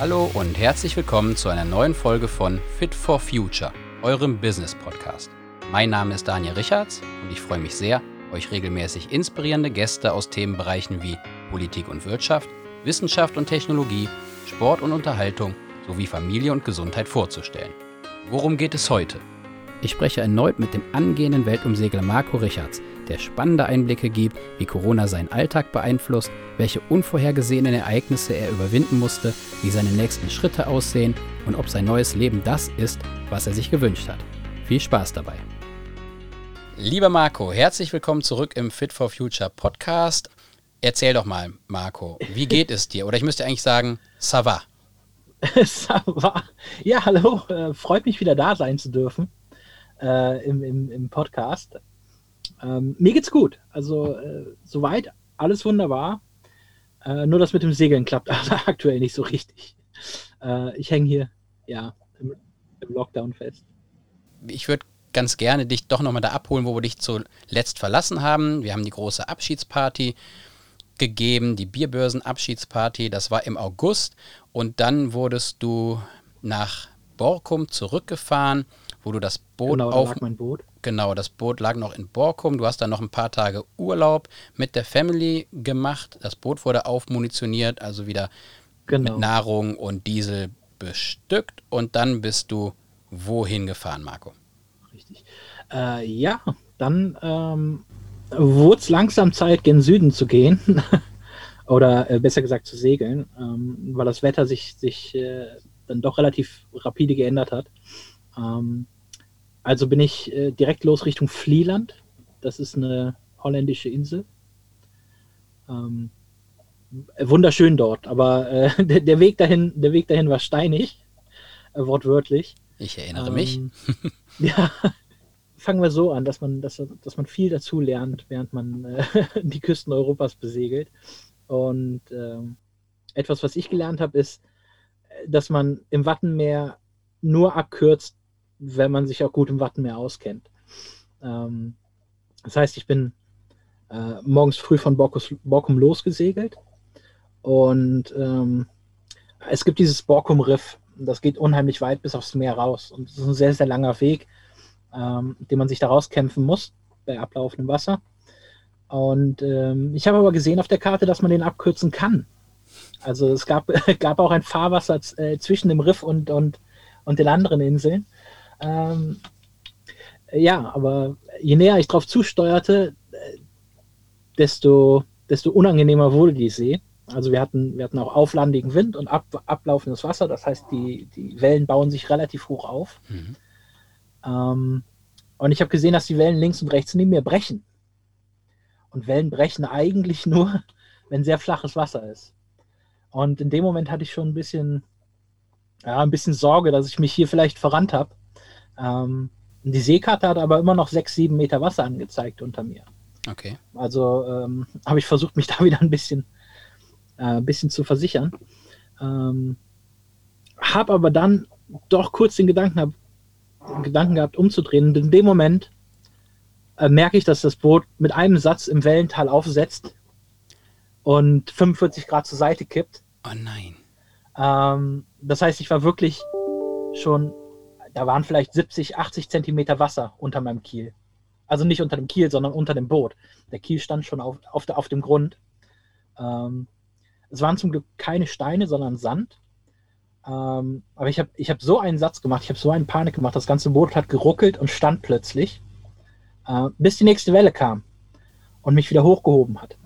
Hallo und herzlich willkommen zu einer neuen Folge von Fit for Future, eurem Business Podcast. Mein Name ist Daniel Richards und ich freue mich sehr, euch regelmäßig inspirierende Gäste aus Themenbereichen wie Politik und Wirtschaft, Wissenschaft und Technologie, Sport und Unterhaltung sowie Familie und Gesundheit vorzustellen. Worum geht es heute? Ich spreche erneut mit dem angehenden Weltumsegler Marco Richards, der spannende Einblicke gibt, wie Corona seinen Alltag beeinflusst, welche unvorhergesehenen Ereignisse er überwinden musste, wie seine nächsten Schritte aussehen und ob sein neues Leben das ist, was er sich gewünscht hat. Viel Spaß dabei. Lieber Marco, herzlich willkommen zurück im Fit for Future Podcast. Erzähl doch mal, Marco, wie geht es dir? Oder ich müsste eigentlich sagen, ça va. ça va. Ja, hallo, äh, freut mich wieder da sein zu dürfen äh, im, im, im Podcast. Ähm, mir geht's gut. Also äh, soweit alles wunderbar. Äh, nur das mit dem Segeln klappt aktuell nicht so richtig. Äh, ich hänge hier ja im, im, Lockdown fest. Ich würde ganz gerne dich doch nochmal da abholen, wo wir dich zuletzt verlassen haben. Wir haben die große Abschiedsparty gegeben, die Bierbörsen-Abschiedsparty. Das war im August. Und dann wurdest du nach Borkum zurückgefahren wo du das Boot genau, auf. Boot. Genau, das Boot lag noch in Borkum. Du hast dann noch ein paar Tage Urlaub mit der Family gemacht. Das Boot wurde aufmunitioniert, also wieder genau. mit Nahrung und Diesel bestückt. Und dann bist du wohin gefahren, Marco? Richtig. Äh, ja, dann ähm, wurde es langsam Zeit, gen Süden zu gehen. Oder äh, besser gesagt zu segeln, ähm, weil das Wetter sich, sich äh, dann doch relativ rapide geändert hat. Ähm, also bin ich äh, direkt los Richtung Vlieland. Das ist eine holländische Insel. Ähm, wunderschön dort, aber äh, der, der, Weg dahin, der Weg dahin war steinig, äh, wortwörtlich. Ich erinnere ähm, mich. ja, fangen wir so an, dass man, dass, dass man viel dazu lernt, während man äh, die Küsten Europas besegelt. Und ähm, etwas, was ich gelernt habe, ist, dass man im Wattenmeer nur abkürzt, wenn man sich auch gut im Wattenmeer auskennt. Ähm, das heißt, ich bin äh, morgens früh von Borkus, Borkum losgesegelt und ähm, es gibt dieses Borkum-Riff, das geht unheimlich weit bis aufs Meer raus und es ist ein sehr, sehr langer Weg, ähm, den man sich da rauskämpfen muss bei ablaufendem Wasser. Und ähm, ich habe aber gesehen auf der Karte, dass man den abkürzen kann. Also es gab, gab auch ein Fahrwasser äh, zwischen dem Riff und, und, und den anderen Inseln. Ähm, ja, aber je näher ich drauf zusteuerte, desto, desto unangenehmer wurde die See. Also wir hatten, wir hatten auch auflandigen Wind und ab, ablaufendes Wasser. Das heißt, die, die Wellen bauen sich relativ hoch auf. Mhm. Ähm, und ich habe gesehen, dass die Wellen links und rechts neben mir brechen. Und Wellen brechen eigentlich nur, wenn sehr flaches Wasser ist. Und in dem Moment hatte ich schon ein bisschen, ja, ein bisschen Sorge, dass ich mich hier vielleicht verrannt habe. Ähm, die Seekarte hat aber immer noch sechs, sieben Meter Wasser angezeigt unter mir. Okay. Also ähm, habe ich versucht, mich da wieder ein bisschen, äh, bisschen zu versichern. Ähm, habe aber dann doch kurz den Gedanken, hab, Gedanken gehabt, umzudrehen. Und in dem Moment äh, merke ich, dass das Boot mit einem Satz im Wellental aufsetzt und 45 Grad zur Seite kippt. Oh nein. Ähm, das heißt, ich war wirklich schon da waren vielleicht 70, 80 Zentimeter Wasser unter meinem Kiel. Also nicht unter dem Kiel, sondern unter dem Boot. Der Kiel stand schon auf, auf, der, auf dem Grund. Ähm, es waren zum Glück keine Steine, sondern Sand. Ähm, aber ich habe ich hab so einen Satz gemacht, ich habe so eine Panik gemacht. Das ganze Boot hat geruckelt und stand plötzlich, äh, bis die nächste Welle kam und mich wieder hochgehoben hat.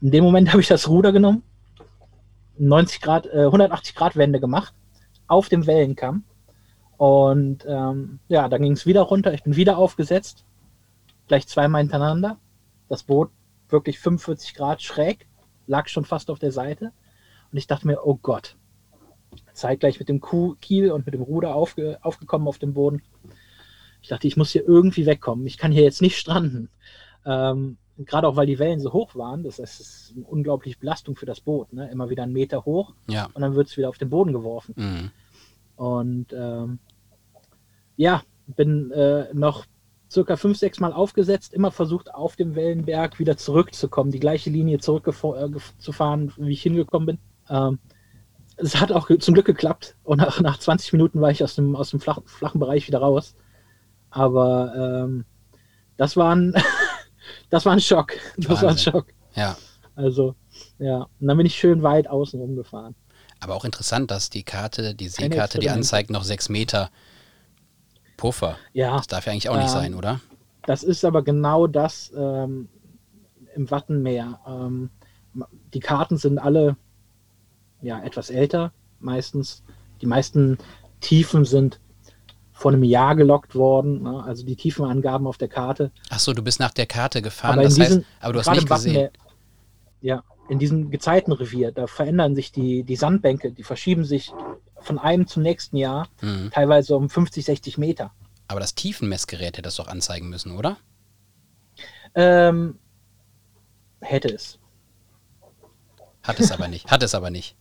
In dem Moment habe ich das Ruder genommen, 90 Grad, äh, 180 Grad Wende gemacht, auf dem Wellenkamm und ähm, ja, dann ging es wieder runter. Ich bin wieder aufgesetzt. Gleich zweimal hintereinander. Das Boot wirklich 45 Grad schräg, lag schon fast auf der Seite. Und ich dachte mir, oh Gott. Zeitgleich mit dem Kiel und mit dem Ruder aufge aufgekommen auf dem Boden. Ich dachte, ich muss hier irgendwie wegkommen. Ich kann hier jetzt nicht stranden. Ähm, Gerade auch, weil die Wellen so hoch waren. Das heißt, es ist eine unglaubliche Belastung für das Boot. Ne? Immer wieder einen Meter hoch ja. und dann wird es wieder auf den Boden geworfen. Mhm. Und ähm, ja, bin äh, noch circa fünf, sechs Mal aufgesetzt, immer versucht, auf dem Wellenberg wieder zurückzukommen, die gleiche Linie zurückzufahren, äh, wie ich hingekommen bin. Ähm, es hat auch zum Glück geklappt. Und nach, nach 20 Minuten war ich aus dem, aus dem flachen, flachen Bereich wieder raus. Aber ähm, das war ein, das war ein Schock. Das Wahnsinn. war ein Schock. Ja. Also, ja. Und dann bin ich schön weit außen rumgefahren. Aber auch interessant, dass die Karte, die Seekarte, die anzeigt noch sechs Meter Puffer. Ja. Das darf ja eigentlich auch nicht ähm, sein, oder? Das ist aber genau das ähm, im Wattenmeer. Ähm, die Karten sind alle ja, etwas älter, meistens. Die meisten Tiefen sind vor einem Jahr gelockt worden, ne? also die Tiefenangaben auf der Karte. Ach so, du bist nach der Karte gefahren, aber das diesen, heißt, aber du hast nicht gesehen. ja, in diesem Gezeitenrevier, da verändern sich die, die Sandbänke, die verschieben sich von einem zum nächsten Jahr, mhm. teilweise um 50, 60 Meter. Aber das Tiefenmessgerät hätte das doch anzeigen müssen, oder? Ähm, hätte es. Hat es aber nicht. Hat es aber nicht.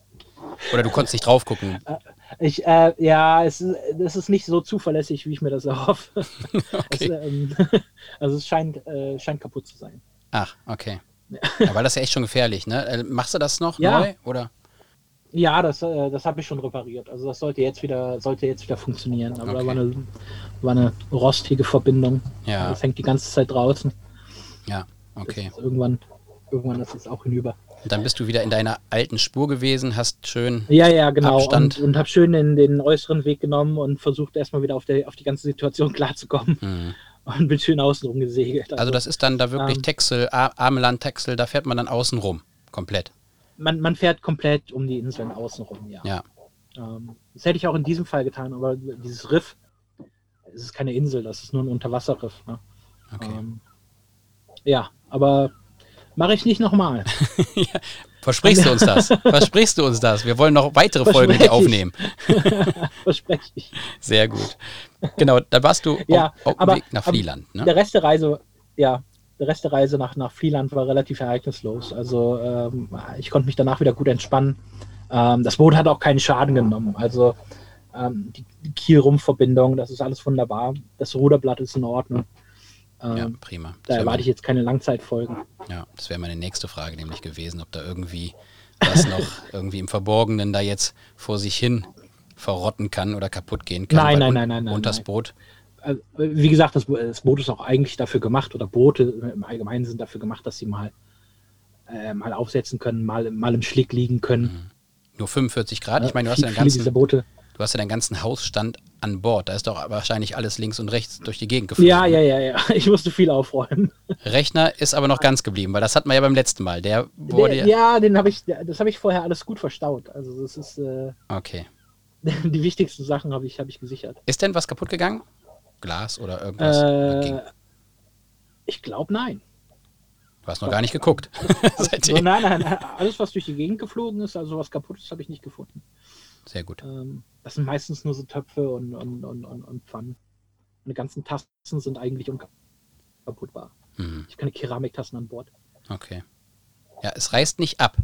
Oder du konntest nicht drauf gucken. Äh, ich, äh, ja, es ist, es ist nicht so zuverlässig, wie ich mir das erhoffe. okay. es, ähm, also es scheint, äh, scheint kaputt zu sein. Ach, okay. Ja, weil das ist ja echt schon gefährlich, ne? Äh, machst du das noch ja. neu? Oder? Ja, das, äh, das habe ich schon repariert. Also das sollte jetzt wieder, sollte jetzt wieder funktionieren. Aber okay. da war eine, war eine rostige Verbindung. Ja. Das hängt die ganze Zeit draußen. Ja, okay. Irgendwann, irgendwann ist es auch hinüber. Und dann bist du wieder in deiner alten Spur gewesen, hast schön ja, ja, genau. Abstand. Und, und habe schön in den äußeren Weg genommen und versucht erstmal wieder auf, der, auf die ganze Situation klarzukommen. Mhm. Und bin schön außenrum gesegelt. Also, also das ist dann da wirklich ähm, Texel, Ameland, Texel, da fährt man dann außen rum, komplett. Man, man fährt komplett um die Inseln außenrum, ja. ja. Ähm, das hätte ich auch in diesem Fall getan, aber dieses Riff, es ist keine Insel, das ist nur ein Unterwasserriff. Ne? Okay. Ähm, ja, aber Mache ich nicht nochmal. ja. Versprichst du uns das? Versprichst du uns das? Wir wollen noch weitere Folgen hier aufnehmen. Verspreche ich. Sehr gut. Genau, da warst du ja, auf, auf aber, Weg nach Flieland. Ne? Der Rest der Reise, ja, der Rest der Reise nach, nach Flieland war relativ ereignislos. Also ähm, ich konnte mich danach wieder gut entspannen. Ähm, das Boot hat auch keinen Schaden genommen. Also ähm, die, die Kiel-Rumpf-Verbindung, das ist alles wunderbar. Das Ruderblatt ist in Ordnung. Ähm, ja, prima. Das da erwarte ich jetzt keine Langzeitfolgen. Ja, das wäre meine nächste Frage nämlich gewesen, ob da irgendwie was noch irgendwie im Verborgenen da jetzt vor sich hin verrotten kann oder kaputt gehen kann. Nein, nein, nein, nein. Und das Boot. Also, wie gesagt, das, das, Boot ist auch eigentlich dafür gemacht, oder Boote im Allgemeinen sind dafür gemacht, dass sie mal, äh, mal aufsetzen können, mal, mal im Schlick liegen können. Mhm. Nur 45 Grad? Ich meine, du hast ja den ganzen, Boote. Du hast ja deinen ganzen Hausstand an Bord. Da ist doch wahrscheinlich alles links und rechts durch die Gegend geflogen. Ja, ja, ja, ja. Ich musste viel aufräumen. Rechner ist aber noch ganz geblieben, weil das hatten wir ja beim letzten Mal. Der wurde Der, ja, den habe ich, das habe ich vorher alles gut verstaut. Also das ist. Äh, okay. Die wichtigsten Sachen habe ich, hab ich gesichert. Ist denn was kaputt gegangen? Glas oder irgendwas? Äh, ich glaube nein. Du hast noch gar nicht geguckt. so, nein, nein, alles, was durch die Gegend geflogen ist, also was kaputt ist, habe ich nicht gefunden. Sehr gut. Ähm, das sind meistens nur so Töpfe und, und, und, und, und Pfannen. Meine ganzen Tassen sind eigentlich unkaputtbar. Mhm. Ich habe keine Keramiktassen an Bord. Okay. Ja, es reißt nicht ab.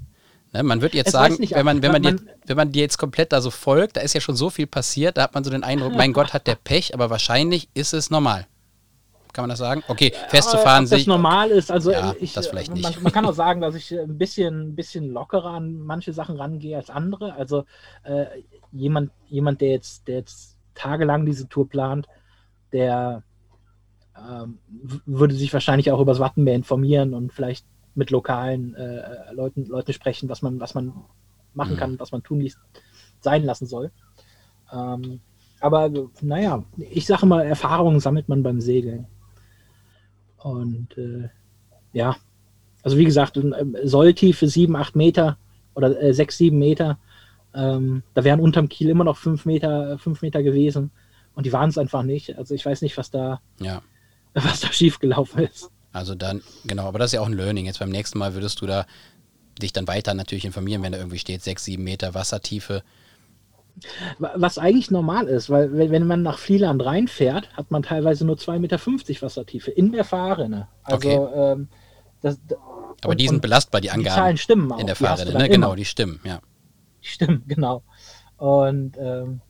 Ne, man wird jetzt es sagen, wenn man, wenn, man, man, dir, wenn man dir jetzt komplett da so folgt, da ist ja schon so viel passiert, da hat man so den Eindruck, mein Gott, hat der Pech, aber wahrscheinlich ist es normal. Kann man das sagen? Okay, festzufahren sich. Das normal ist, also ja, ich, das vielleicht nicht. Man, man, kann auch sagen, dass ich ein bisschen, ein bisschen lockerer an manche Sachen rangehe als andere. Also äh, jemand, jemand, der jetzt, der jetzt tagelang diese Tour plant, der ähm, würde sich wahrscheinlich auch über das Wattenmeer informieren und vielleicht mit lokalen äh, Leuten, Leuten sprechen, was man, was man machen mhm. kann, was man tun ließ, sein lassen soll. Ähm, aber naja, ich sage mal, Erfahrungen sammelt man beim Segeln. Und äh, ja, also wie gesagt, Solltiefe 7, 8 Meter oder äh, 6, 7 Meter. Ähm, da wären unterm Kiel immer noch 5 Meter, 5 Meter gewesen. Und die waren es einfach nicht. Also ich weiß nicht, was da, ja. was da schiefgelaufen ist. Also dann, genau, aber das ist ja auch ein Learning. Jetzt beim nächsten Mal würdest du da dich dann weiter natürlich informieren, wenn da irgendwie steht, 6, 7 Meter Wassertiefe. Was eigentlich normal ist, weil wenn man nach Flieland reinfährt, hat man teilweise nur 2,50 Meter Wassertiefe in der Fahrrinne. Also, okay. ähm, das, Aber und, die sind belastbar, die Angaben. Die Zahlen stimmen auch. In der Fahrrinne, ne? Genau, die stimmen, ja. Die stimmen, genau. Und ähm,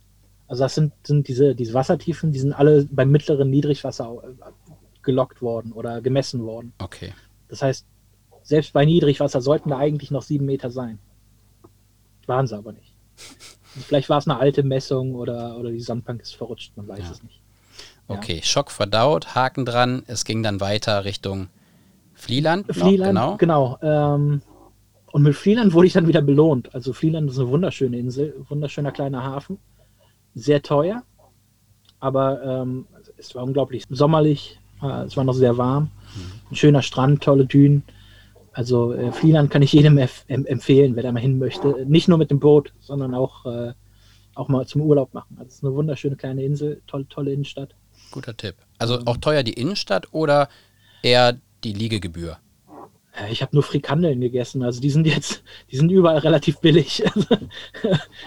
also das sind, sind diese, diese Wassertiefen, die sind alle beim mittleren Niedrigwasser gelockt worden oder gemessen worden. Okay. Das heißt, selbst bei Niedrigwasser sollten da eigentlich noch sieben Meter sein. Waren sie aber nicht. Vielleicht war es eine alte Messung oder, oder die Sandbank ist verrutscht, man weiß Ja. es nicht. Okay, Schock verdaut, Haken dran. Es ging dann weiter Richtung Flieland. Flieland, genau. genau. ähm, und mit Flieland wurde ich dann wieder belohnt. Also Flieland ist eine wunderschöne Insel, wunderschöner kleiner Hafen. Sehr teuer, aber ähm, es war unglaublich sommerlich. Äh, es war noch sehr warm. Ein schöner Strand, tolle Dünen. Also äh, Flieland kann ich jedem empf- em empfehlen, wer da mal hin möchte. Nicht nur mit dem Boot, sondern auch, äh, auch mal zum Urlaub machen. Also es ist eine wunderschöne kleine Insel, tolle, tolle Innenstadt. Guter Tipp. Also auch teuer die Innenstadt oder eher die Liegegebühr? Äh, Ich habe nur Frikandeln gegessen, also die sind jetzt, die sind überall relativ billig.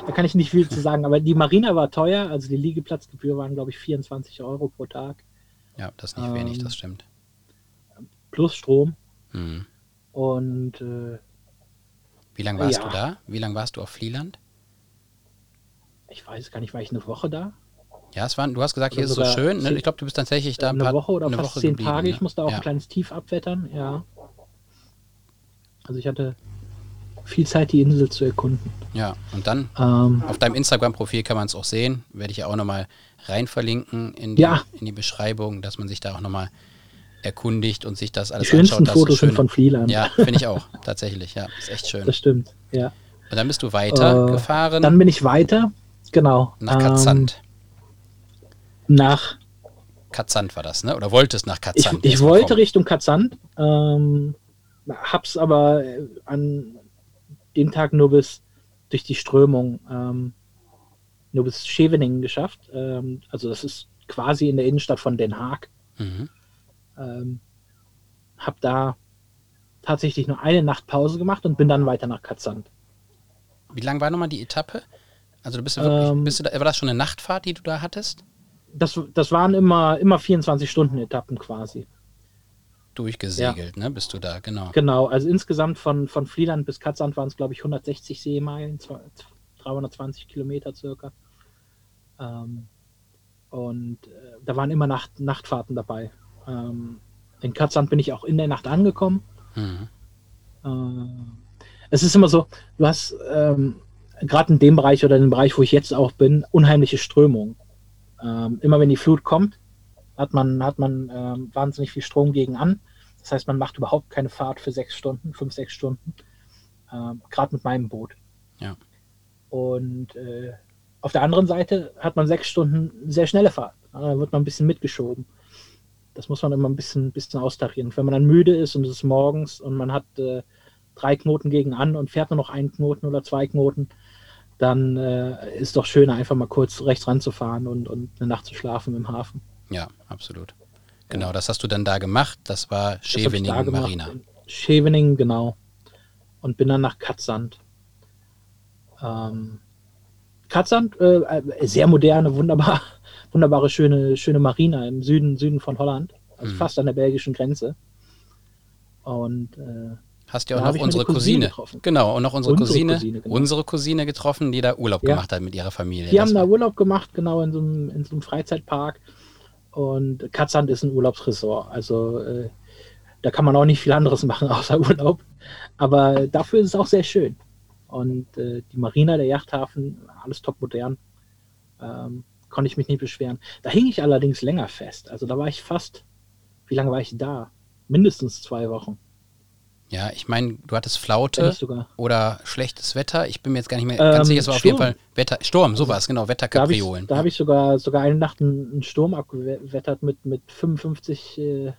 da kann ich nicht viel zu sagen. Aber die Marina war teuer, also die Liegeplatzgebühr waren, glaube ich, 24 Euro pro Tag. Ja, das ist nicht wenig, Ähm, das stimmt. Plus Strom. Hm. Und äh, Wie lange warst ja. du da? Wie lange warst du auf Flieland? ich weiß gar nicht, war ich eine Woche da? Ja, es waren, du hast gesagt, hier Oder ist so sogar schön. Ne? Ich glaube, du bist tatsächlich da ein eine paar, Woche oder eine fast Woche zehn Tage. ne? Ich musste auch ja. ein kleines Tief abwettern, ja. Also ich hatte viel Zeit, die Insel zu erkunden. Ja, und dann Ähm, auf deinem Instagram-Profil kann man es auch sehen. Werde ich ja auch nochmal rein verlinken in die, Ja. in die Beschreibung, dass man sich da auch nochmal erkundigt und sich das die alles schönsten anschaut. Das Fotos sind schön. von Flieland. Ja, finde ich auch. Tatsächlich, ja. Ist echt schön. Das stimmt, ja. Und dann bist du weiter Äh, gefahren Dann bin ich weiter, genau. nach ähm, Katzand. nach Katzand war das, ne? Oder wolltest nach Ich, Katzand? ich erstmal wollte kommen. Richtung Katzand, ähm, hab's aber äh, an dem Tag nur bis durch die Strömung ähm, nur bis Scheveningen geschafft. Ähm, also das ist quasi in der Innenstadt von Den Haag. Mhm. Ähm, hab da tatsächlich nur eine Nacht Pause gemacht und bin dann weiter nach Katzand. Wie lang war nochmal die Etappe? Also du bist ja wirklich, Ähm, bist du da, war das schon eine Nachtfahrt, die du da hattest? Das, das waren immer, immer 24-Stunden-Etappen quasi. Durchgesegelt, ne? Bist du da, genau. Genau, also insgesamt von, von Flieland bis Katzand waren es, glaube ich, 160 Seemeilen, 320 Kilometer circa. Ähm, und äh, da waren immer Nacht, Nachtfahrten dabei. Ähm, in Katzand bin ich auch in der Nacht angekommen. Mhm. Äh, es ist immer so, du hast ähm, gerade in dem Bereich oder in dem Bereich, wo ich jetzt auch bin, unheimliche Strömung. Ähm, immer wenn die Flut kommt, hat man, hat man ähm, wahnsinnig viel Strom gegen an. Das heißt, man macht überhaupt keine Fahrt für sechs Stunden, fünf, sechs Stunden. Ähm, gerade mit meinem Boot. Ja. Und äh, auf der anderen Seite hat man sechs Stunden sehr schnelle Fahrt. Da wird man ein bisschen mitgeschoben. Das muss man immer ein bisschen, bisschen austarieren. Wenn man dann müde ist und es ist morgens und man hat äh, drei Knoten gegen an und fährt nur noch einen Knoten oder zwei Knoten, dann äh, ist doch schöner, einfach mal kurz rechts ranzufahren und, und eine Nacht zu schlafen im Hafen. Ja, absolut. Genau, das hast du dann da gemacht. Das war Das hab ich da Scheveningen. Marina. Scheveningen, genau. Und bin dann nach Katzand. Ähm, Katzand, äh, äh, sehr moderne, wunderbar, wunderbare, schöne, schöne Marina im Süden, Süden von Holland. Also Mhm. fast an der belgischen Grenze. Und äh, Hast ja auch noch unsere Cousine Cousine. getroffen. Genau, und noch unsere, Unsere Cousine, Cousine, genau. unsere Cousine getroffen, die da Urlaub Ja. gemacht hat mit ihrer Familie. die Das haben da Urlaub gemacht, genau in so einem, in so einem Freizeitpark. Und Katzand ist ein Urlaubsresort. Also äh, da kann man auch nicht viel anderes machen außer Urlaub. Aber dafür ist es auch sehr schön. Und äh, die Marina, der Yachthafen, alles top modern. Ähm, konnte ich mich nicht beschweren. Da hing ich allerdings länger fest. Also da war ich fast, wie lange war ich da? Mindestens zwei Wochen. ja, ich meine, du hattest Flaute oder schlechtes Wetter. Ich bin mir jetzt gar nicht mehr Ähm, ganz sicher. Es war auf jeden Sturm. Fall Wetter, Sturm, sowas, genau, Da habe ich, Wetterkapriolen. da hab ich sogar, sogar eine Nacht einen, einen Sturm abgewettert mit, mit 55, äh,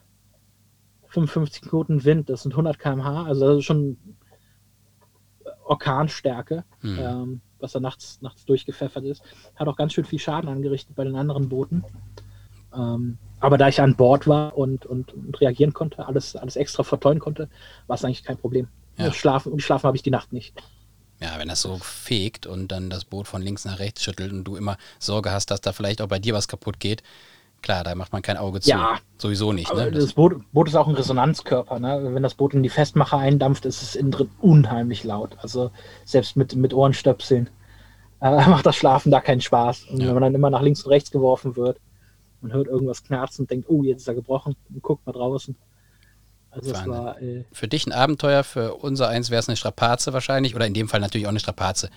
55 Knoten Wind. Das sind 100 km/h. Also das ist schon Orkanstärke, Hm. ähm, was da nachts, nachts durchgepfeffert ist. Hat auch ganz schön viel Schaden angerichtet bei den anderen Booten. Ähm, aber da ich an Bord war und, und, und reagieren konnte, alles, alles extra verteuen konnte, war es eigentlich kein Problem. Ja. Schlafen, und schlafen habe ich die Nacht nicht. Ja, wenn das so fegt und dann das Boot von links nach rechts schüttelt und du immer Sorge hast, dass da vielleicht auch bei dir was kaputt geht, klar, da macht man kein Auge zu. Ja. Sowieso nicht, ne? das Boot, Boot ist auch ein Resonanzkörper. Ne? Wenn das Boot in die Festmacher eindampft, ist es innen drin unheimlich laut. Also selbst mit, mit Ohrenstöpseln äh, macht das Schlafen da keinen Spaß. Und Ja. wenn man dann immer nach links und rechts geworfen wird, man hört irgendwas knarzen und denkt, oh, jetzt ist er gebrochen und guckt mal draußen. Also es Wahnsinn. war, äh, Für dich ein Abenteuer, für unser eins wäre es eine Strapaze wahrscheinlich, oder in dem Fall natürlich auch eine Strapaze.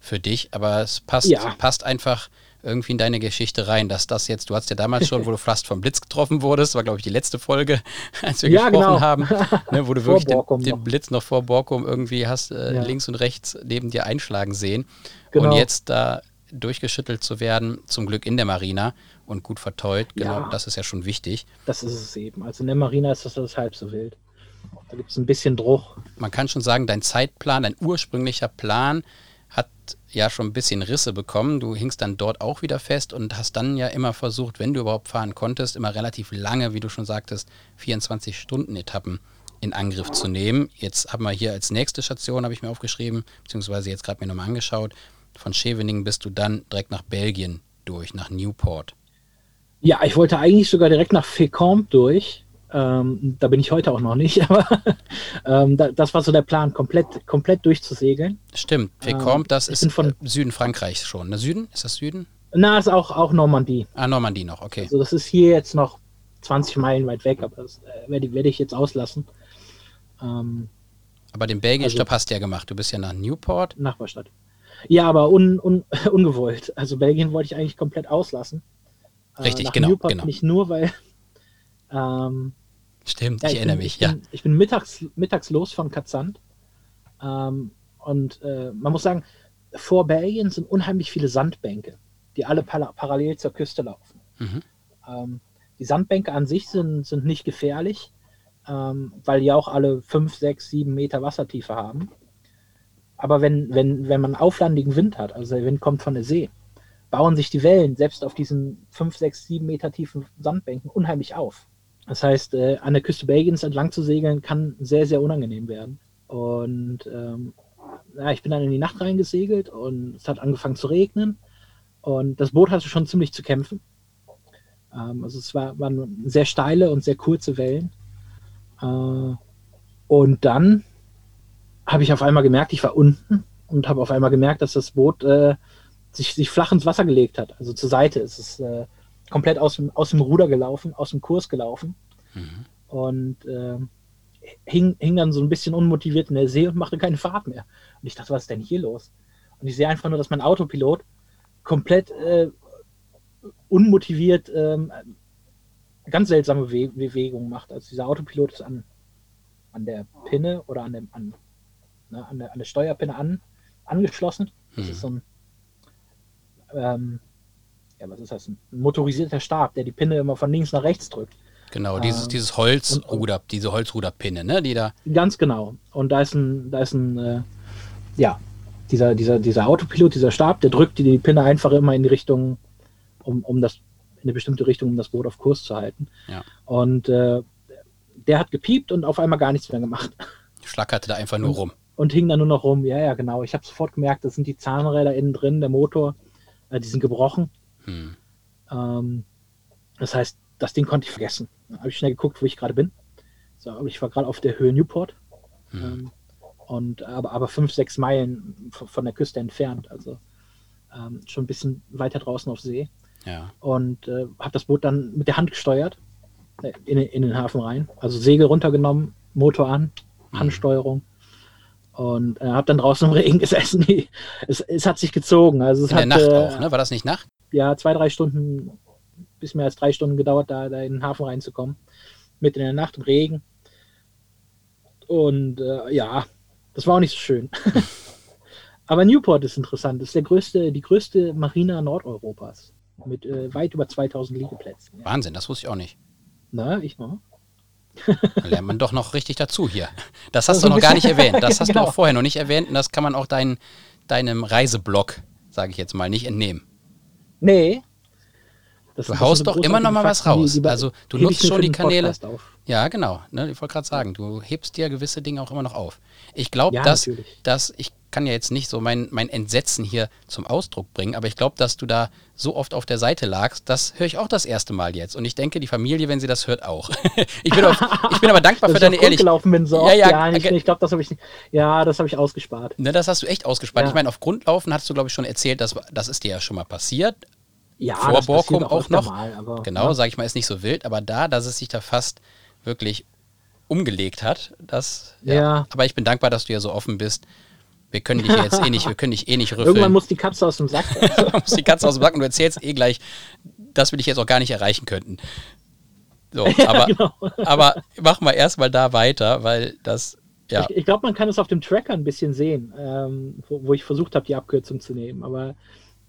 für dich, aber es passt, Ja. passt einfach irgendwie in deine Geschichte rein, dass das jetzt, du hast ja damals schon, wo du fast vom Blitz getroffen wurdest, war glaube ich die letzte Folge, als wir Ja, gesprochen genau. haben, ne, wo du wirklich den, den. Blitz noch vor Borkum irgendwie hast äh, Ja. links und rechts neben dir einschlagen sehen Genau. und jetzt da durchgeschüttelt zu werden, zum Glück in der Marina und gut verteut, genau, Ja. das ist ja schon wichtig. Das ist es eben. Also in der Marina ist das, das halb so wild. Da gibt es ein bisschen Druck. man kann schon sagen, dein Zeitplan, dein ursprünglicher Plan hat ja schon ein bisschen Risse bekommen. Du hingst dann dort auch wieder fest und hast dann ja immer versucht, wenn du überhaupt fahren konntest, immer relativ lange, wie du schon sagtest, 24-Stunden-Etappen in Angriff zu nehmen. Jetzt haben wir hier als nächste Station, habe ich mir aufgeschrieben, beziehungsweise jetzt gerade mir nochmal angeschaut, von Scheveningen bist du dann direkt nach Belgien durch, nach Newport. Ja, ich wollte eigentlich sogar direkt nach Fécamp durch. Ähm, da bin ich heute auch noch nicht, aber ähm, da, das war so der Plan, komplett, komplett durchzusegeln. Stimmt, Ähm, Fécamp, das ich ist von- äh, Süden Frankreichs schon. Ne? Süden? Ist das Süden? Na, ist auch, auch Normandie. Ah, Normandie noch, okay. Also das ist hier jetzt noch 20 Meilen weit weg, aber das äh, werde, werde ich jetzt auslassen. Ähm, Aber den Belgien-Stopp Also- hast du ja gemacht. Du bist ja nach Newport. Nachbarstadt. Ja, aber un, un, ungewollt. Also Belgien wollte ich eigentlich komplett auslassen. Äh, Richtig, nach genau, Newport genau. Nicht nur, weil ähm, Stimmt, Ja, ich, erinnere bin, mich, ich ja. Bin, ich bin mittags, mittags los von Katzand. Ähm, und äh, man muss sagen, vor Belgien sind unheimlich viele Sandbänke, die alle para parallel zur Küste laufen. Mhm. Ähm, die Sandbänke an sich sind, sind nicht gefährlich, ähm, weil die auch alle 5, 6, 7 Meter Wassertiefe haben. Aber wenn, wenn, wenn man auflandigen Wind hat, also der Wind kommt von der See, bauen sich die Wellen selbst auf diesen 5, 6, 7 Meter tiefen Sandbänken unheimlich auf. Das heißt, äh, an der Küste Belgiens entlang zu segeln, kann sehr, sehr unangenehm werden. Und ähm, ja, ich bin dann in die Nacht reingesegelt und es hat angefangen zu regnen. Und das Boot hatte schon ziemlich zu kämpfen. Ähm, also es war, waren sehr steile und sehr kurze Wellen. Äh, und dann habe ich auf einmal gemerkt, ich war unten und habe auf einmal gemerkt, dass das Boot äh, sich, sich flach ins Wasser gelegt hat. Also zur Seite ist es äh, komplett aus dem, aus dem Ruder gelaufen, aus dem Kurs gelaufen Mhm. und ähm, hing, hing dann so ein bisschen unmotiviert in der See und machte keine Fahrt mehr. Und ich dachte, was ist denn hier los? Und ich sehe einfach nur, dass mein Autopilot komplett äh, unmotiviert ähm, ganz seltsame Bewe Bewegungen macht. Also dieser Autopilot ist an, an der Pinne oder an, dem, an, ne, an, der, an der Steuerpinne an, angeschlossen. Das Mhm. ist so ein, ähm, ja, was ist das? Ein motorisierter Stab, der die Pinne immer von links nach rechts drückt. Genau, dieses, Ähm, dieses Holzruder, diese Holzruderpinne, ne, die da. Ganz genau. Und da ist ein, da ist ein, äh, ja, dieser, dieser, dieser Autopilot, dieser Stab, der drückt die, die Pinne einfach immer in die Richtung, um, um das, in eine bestimmte Richtung, um das Boot auf Kurs zu halten. Ja. Und äh, der hat gepiept und auf einmal gar nichts mehr gemacht. Schlackerte da einfach nur Und- rum. Und hing dann nur noch rum. Ja, ja, genau. Ich habe sofort gemerkt, das sind die Zahnräder innen drin, der Motor, äh, die sind gebrochen. Hm. Ähm, das heißt, das Ding konnte ich vergessen. Dann habe ich schnell geguckt, wo ich gerade bin. So, aber ich war gerade auf der Höhe Newport. Hm. Ähm, und aber, aber fünf, sechs Meilen von der Küste entfernt. Also ähm, schon ein bisschen weiter draußen auf See. Ja. Und äh, habe das Boot dann mit der Hand gesteuert äh, in, in den Hafen rein. Also Segel runtergenommen, Motor an, Mhm. Handsteuerung. Und äh, habe dann draußen im Regen gesessen. es, es hat sich gezogen. Also es In der hat Nacht äh, auch, ne? War das nicht Nacht? Ja, zwei, drei Stunden, bis mehr als drei Stunden gedauert, da, da in den Hafen reinzukommen. Mitten in der Nacht im Regen. Und äh, ja, das war auch nicht so schön. Aber Newport ist interessant. Das ist der größte, die größte Marina Nordeuropas. Mit äh, weit über 2000 Liegeplätzen. Ja. Wahnsinn, das wusste ich auch nicht. Na, ich mal. Da lernt man doch noch richtig dazu hier. Das hast So du noch gar nicht erwähnt. Das hast Genau. du auch vorher noch nicht erwähnt und das kann man auch dein, deinem Reiseblog, sage ich jetzt mal, nicht entnehmen. Nee. Das- Du das haust doch immer noch mal was raus. Fakten, die- Also, du nutzt schon die Kanäle. Ja, genau. Ne, ich wollte gerade sagen, du hebst dir gewisse Dinge auch immer noch auf. Ich glaube, Ja, dass, natürlich. dass ich kann ja jetzt nicht so mein, mein Entsetzen hier zum Ausdruck bringen, aber ich glaube, dass du da so oft auf der Seite lagst, das höre ich auch das erste Mal jetzt. Und ich denke, die Familie, wenn sie das hört, auch. ich, bin auf, ich bin aber dankbar für deine Ehrlichkeit. gelaufen bin, so Ja, oft. ja, ja, ge- ich glaube, das habe ich. Ja, das habe ich ausgespart. Ne, das hast du echt ausgespart. Ja. Ich meine, auf Grundlaufen hast du, glaube ich, schon erzählt, dass, das ist dir ja schon mal passiert. Ja, Vor Borkum auch öfter noch. Mal, aber, Genau, ja. sage ich mal, ist nicht so wild, aber da, dass es sich da fast wirklich umgelegt hat, das, ja. Ja. Aber ich bin dankbar, dass du ja so offen bist wir können dich jetzt eh nicht, wir können dich eh nicht rüffeln. Irgendwann muss die Katze aus dem Sack. muss die Katze aus dem Sack und du erzählst eh gleich, dass wir dich jetzt auch gar nicht erreichen könnten. So, aber, genau. aber mach mal erstmal da weiter, weil das, ja. Ich, ich glaube, man kann es auf dem Tracker ein bisschen sehen, ähm, wo, wo, ich versucht habe, die Abkürzung zu nehmen. Aber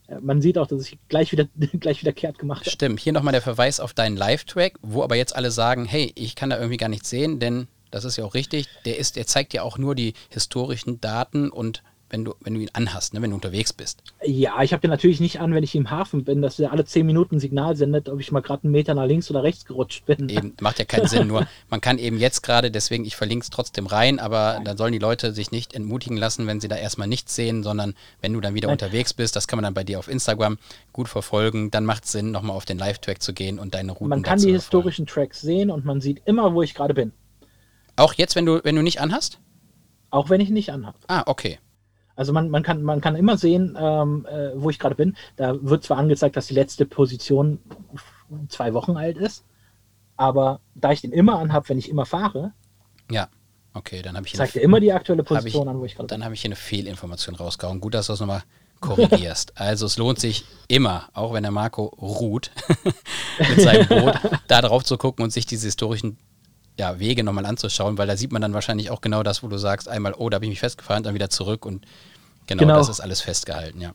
äh, man sieht auch, dass ich gleich wieder, gleich wieder kehrt gemacht habe. Stimmt. Hier nochmal der Verweis auf deinen Live-Track, wo aber jetzt alle sagen, hey, ich kann da irgendwie gar nichts sehen, denn das ist ja auch richtig. Der ist, der zeigt ja auch nur die historischen Daten und wenn du, wenn du ihn anhast, ne, wenn du unterwegs bist. Ja, ich habe den natürlich nicht an, wenn ich im Hafen bin, dass er alle zehn Minuten ein Signal sendet, ob ich mal gerade einen Meter nach links oder rechts gerutscht bin. Eben, macht ja keinen Sinn. Nur man kann eben jetzt gerade, deswegen, ich verlinke es trotzdem rein, aber Nein. dann sollen die Leute sich nicht entmutigen lassen, wenn sie da erstmal nichts sehen, sondern wenn du dann wieder Nein. unterwegs bist, das kann man dann bei dir auf Instagram gut verfolgen, dann macht es Sinn, nochmal auf den Live-Track zu gehen und deine Routen Man kann die historischen Tracks sehen und man sieht immer, wo ich gerade bin. Auch jetzt, wenn du, wenn du nicht anhast? Auch wenn ich nicht anhabe. Ah, okay. Also man, man, kann, man kann immer sehen, ähm, äh, wo ich gerade bin. Da wird zwar angezeigt, dass die letzte Position zwei Wochen alt ist, aber da ich den immer anhabe, wenn ich immer fahre, ja, okay, dann habe ich zeigt er immer die aktuelle Position ich, an, wo ich gerade bin. Dann habe ich hier eine Fehlinformation rausgehauen. Gut, dass du das nochmal korrigierst. also es lohnt sich immer, auch wenn der Marco ruht mit seinem Boot, da drauf zu gucken und sich diese historischen ja, Wege nochmal anzuschauen, weil da sieht man dann wahrscheinlich auch genau das, wo du sagst, einmal, oh, da habe ich mich festgefahren, dann wieder zurück und genau, genau, das ist alles festgehalten, ja.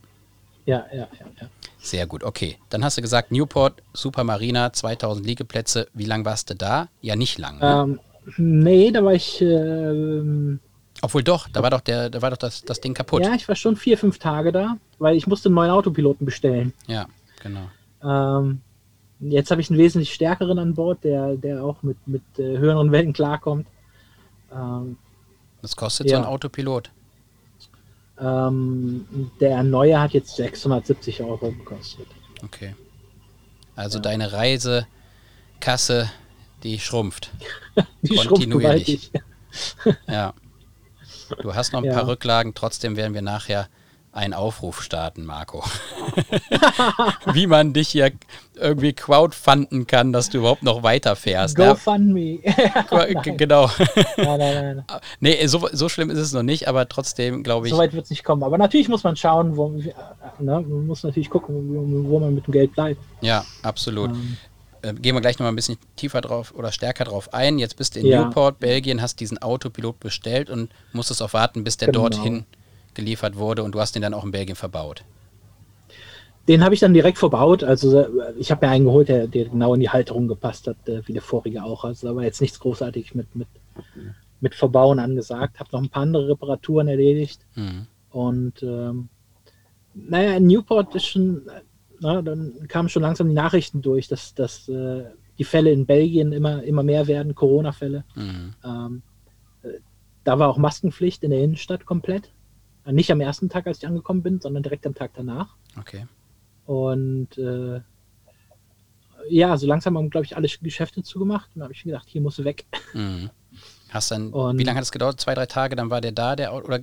Ja, ja, ja, ja. Sehr gut, okay. Dann hast du gesagt, Newport, Super Marina, 2000 Liegeplätze. Wie lange warst du da? Ja, nicht lang. Ne? Ähm, nee, da war ich. Ähm, Obwohl doch, da war doch, der, da war doch das, das Ding kaputt. Ja, ich war schon vier, fünf Tage da, weil ich musste einen neuen Autopiloten bestellen. Ja, genau. Ähm, Jetzt habe ich einen wesentlich stärkeren an Bord, der, der auch mit, mit äh, höheren Wellen klarkommt. Ähm, Was kostet ja. so ein Autopilot? Ähm, der neue hat jetzt 670 Euro gekostet. Okay. Also ja. deine Reisekasse, die schrumpft. die kontinuierlich. Schrumpft ja. Du hast noch ein ja. paar Rücklagen, trotzdem werden wir nachher einen Aufruf starten, Marco. Wie man dich hier irgendwie crowdfunden kann, dass du überhaupt noch weiterfährst. Go fund me. genau. Nein, nein, nein. Nee, so, so schlimm ist es noch nicht, aber trotzdem glaube ich. So weit wird es nicht kommen. Aber natürlich muss man schauen, wo, ne, man muss natürlich gucken, wo man mit dem Geld bleibt. Ja, absolut. Ähm. Äh, gehen wir gleich noch mal ein bisschen tiefer drauf oder stärker drauf ein. Jetzt bist du in ja. Newport, Belgien, hast diesen Autopilot bestellt und musstest auch warten, bis der genau. dorthin geliefert wurde und du hast den dann auch in Belgien verbaut. Den habe ich dann direkt verbaut. Also äh, ich habe mir einen geholt, der, der, genau in die Halterung gepasst hat, äh, wie der vorige auch. Also da war jetzt nichts großartig mit, mit, mit Verbauen angesagt. Habe noch ein paar andere Reparaturen erledigt. Mhm. Und ähm, naja, in Newport ist schon, na, dann kamen schon langsam die Nachrichten durch, dass, dass äh, die Fälle in Belgien immer, immer mehr werden, Corona-Fälle. Mhm. Ähm, äh, da war auch Maskenpflicht in der Innenstadt komplett. Nicht am ersten Tag, als ich angekommen bin, sondern direkt am Tag danach. Okay. Und äh, ja, so langsam haben, glaube ich, alle Geschäfte zugemacht. Und da habe ich gedacht, hier muss weg. Mhm. Hast dann, und wie lange hat es gedauert? Zwei, drei Tage, dann war der da, der oder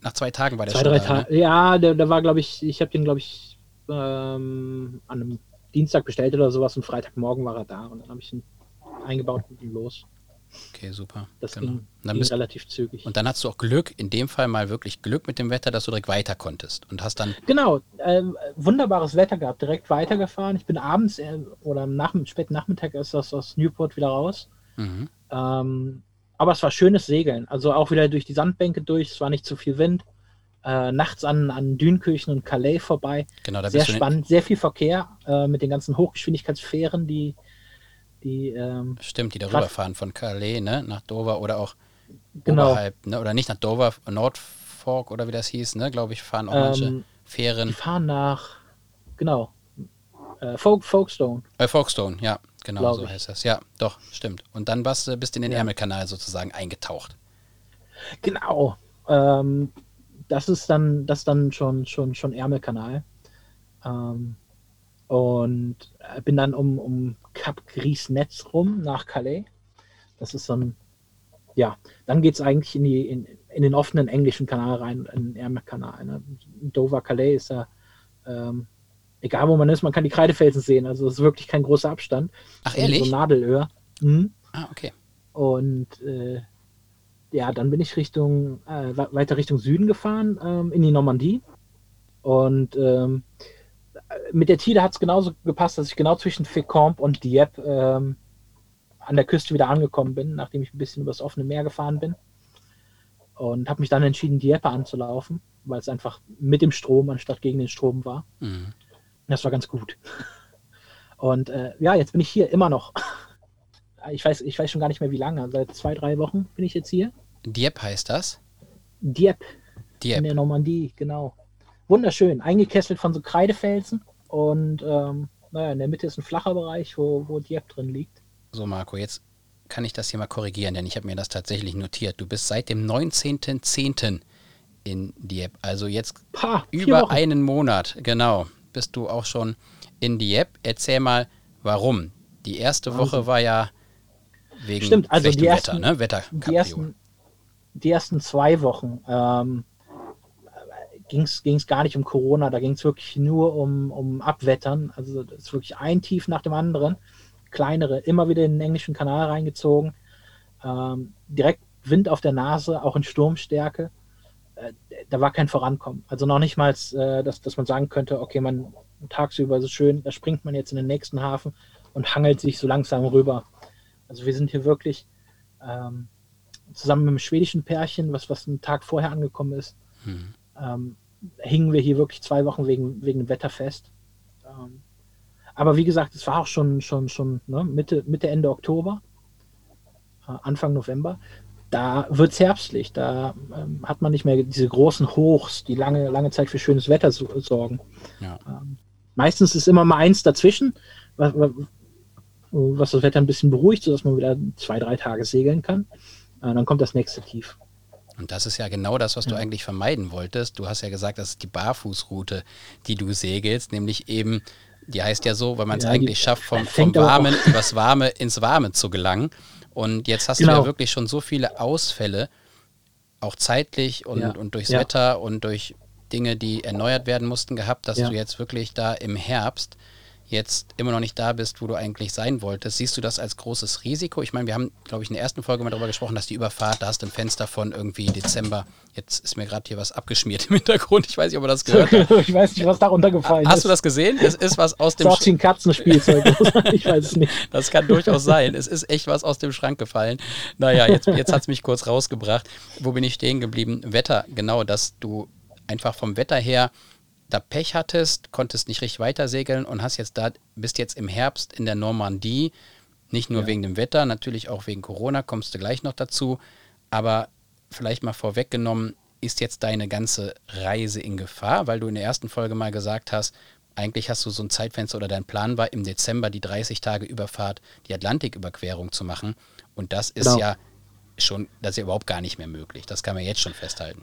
nach zwei Tagen war der zwei, schon drei da? Tage, ne? Ja, der, der war, glaube ich, ich habe den, glaube ich, ähm, an einem Dienstag bestellt oder sowas und Freitagmorgen war er da und dann habe ich ihn eingebaut und los. Okay, super. Das genau. ging, dann ging relativ zügig. Und dann hast du auch Glück, in dem Fall mal wirklich Glück mit dem Wetter, dass du direkt weiter konntest und hast dann. Genau, äh, wunderbares Wetter gehabt, direkt weitergefahren. Ich bin abends äh, oder am Nach späten Nachmittag ist das aus Newport wieder raus. Mhm. Ähm, aber es war schönes Segeln. Also auch wieder durch die Sandbänke durch, es war nicht zu viel Wind. Äh, nachts an, an Dünkirchen und Calais vorbei. Genau, da sehr spannend, sehr viel Verkehr äh, mit den ganzen Hochgeschwindigkeitsfähren, die die, ähm, Stimmt, die darüber fahren von Calais ne, nach Dover oder auch genau. oberhalb, ne, oder nicht nach Dover, Nordfork oder wie das hieß, ne, glaube ich, fahren auch ähm, manche Fähren. Die fahren nach, genau, äh, Folk, Folkestone. Äh, Folkestone, ja, genau so ich. heißt das. Ja, doch, stimmt. Und dann bist du bist in den ja. Ärmelkanal sozusagen eingetaucht. Genau. Ähm, das ist dann, das dann schon, schon, schon Ärmelkanal. Ähm, und äh, bin dann um, um Cap Gris-Netz rum nach Calais. Das ist so ein, ja, dann geht es eigentlich in, die, in, in, den offenen englischen Kanal rein, in den Ärmelkanal. Ne? Dover, Calais ist ja, ähm, egal wo man ist, man kann die Kreidefelsen sehen. Also es ist wirklich kein großer Abstand. Ach, ehrlich? So Nadelöhr. Mhm. Ah, okay. Und äh, ja, dann bin ich Richtung, äh, weiter Richtung Süden gefahren, ähm, in die Normandie. Und ähm, mit der Tide hat es genauso gepasst, dass ich genau zwischen Fécamp und Dieppe ähm, an der Küste wieder angekommen bin, nachdem ich ein bisschen übers offene Meer gefahren bin. Und habe mich dann entschieden, Dieppe anzulaufen, weil es einfach mit dem Strom anstatt gegen den Strom war. Mhm. Das war ganz gut. Und äh, ja, jetzt bin ich hier immer noch. Ich weiß, ich weiß schon gar nicht mehr wie lange. Seit zwei, drei Wochen bin ich jetzt hier. Dieppe heißt das? Dieppe. Dieppe. In der Normandie, genau. Wunderschön. Eingekesselt von so Kreidefelsen. Und ähm, naja, in der Mitte ist ein flacher Bereich, wo, wo Dieppe drin liegt. So, Marco, jetzt kann ich das hier mal korrigieren, denn ich habe mir das tatsächlich notiert. Du bist seit dem 19.10. in Dieppe. Also jetzt Pah, über Wochen. einen Monat, genau, bist du auch schon in Dieppe. Erzähl mal, warum. Die erste Wahnsinn. Woche war ja wegen Stimmt, also die ersten, Wetter, ne? Wetter die ersten, die ersten zwei Wochen ähm, ging es gar nicht um Corona, da ging es wirklich nur um, um Abwettern. Also das ist wirklich ein Tief nach dem anderen. Kleinere, immer wieder in den englischen Kanal reingezogen. Ähm, direkt Wind auf der Nase, auch in Sturmstärke. Äh, da war kein Vorankommen. Also noch nicht mal, äh, dass, dass man sagen könnte, okay, man tagsüber ist es schön, da springt man jetzt in den nächsten Hafen und hangelt sich so langsam rüber. Also wir sind hier wirklich ähm, zusammen mit einem schwedischen Pärchen, was, was einen Tag vorher angekommen ist, mhm. ähm, hingen wir hier wirklich zwei Wochen wegen, wegen dem Wetter fest. Ähm, aber wie gesagt, es war auch schon, schon, schon ne, Mitte, Mitte, Ende Oktober, äh, Anfang November. Da wird es herbstlich. Da ähm, hat man nicht mehr diese großen Hochs, die lange, lange Zeit für schönes Wetter sorgen. Ja. Ähm, meistens ist immer mal eins dazwischen, was, was das Wetter ein bisschen beruhigt, sodass man wieder zwei, drei Tage segeln kann. Äh, dann kommt das nächste Tief. Und das ist ja genau das, was du eigentlich vermeiden wolltest. Du hast ja gesagt, das ist die Barfußroute, die du segelst, nämlich eben, die heißt ja so, weil man es ja, eigentlich die, schafft, vom, vom Warmen übers Warme ins Warme zu gelangen. Und jetzt hast genau. du ja wirklich schon so viele Ausfälle, auch zeitlich und, ja. und durchs ja. Wetter und durch Dinge, die erneuert werden mussten, gehabt, dass du jetzt wirklich da im Herbst jetzt immer noch nicht da bist, wo du eigentlich sein wolltest. Siehst du das als großes Risiko? Ich meine, wir haben, glaube ich, in der ersten Folge mal darüber gesprochen, dass die Überfahrt, da hast du ein Fenster von irgendwie Dezember. Jetzt ist mir gerade hier was abgeschmiert im Hintergrund. Ich weiß nicht, ob man das gehört hat. ich weiß nicht, was da runtergefallen ist. Hast du das gesehen? Es ist was aus dem Schrank. ein Katzenspielzeug. ich weiß es nicht. Das kann durchaus sein. Es ist echt was aus dem Schrank gefallen. Naja, jetzt, jetzt hat es mich kurz rausgebracht. Wo bin ich stehen geblieben? Wetter, genau, dass du einfach vom Wetter her da Pech hattest, konntest nicht richtig weiter segeln und hast jetzt da, bist jetzt im Herbst in der Normandie, nicht nur ja. wegen dem Wetter, natürlich auch wegen Corona, kommst du gleich noch dazu. Aber vielleicht mal vorweggenommen, ist jetzt deine ganze Reise in Gefahr, weil du in der ersten Folge mal gesagt hast, eigentlich hast du so ein Zeitfenster oder dein Plan war, im Dezember die 30 Tage Überfahrt, die Atlantiküberquerung zu machen. Und das ist genau. ja schon, das ist ja überhaupt gar nicht mehr möglich. Das kann man jetzt schon festhalten.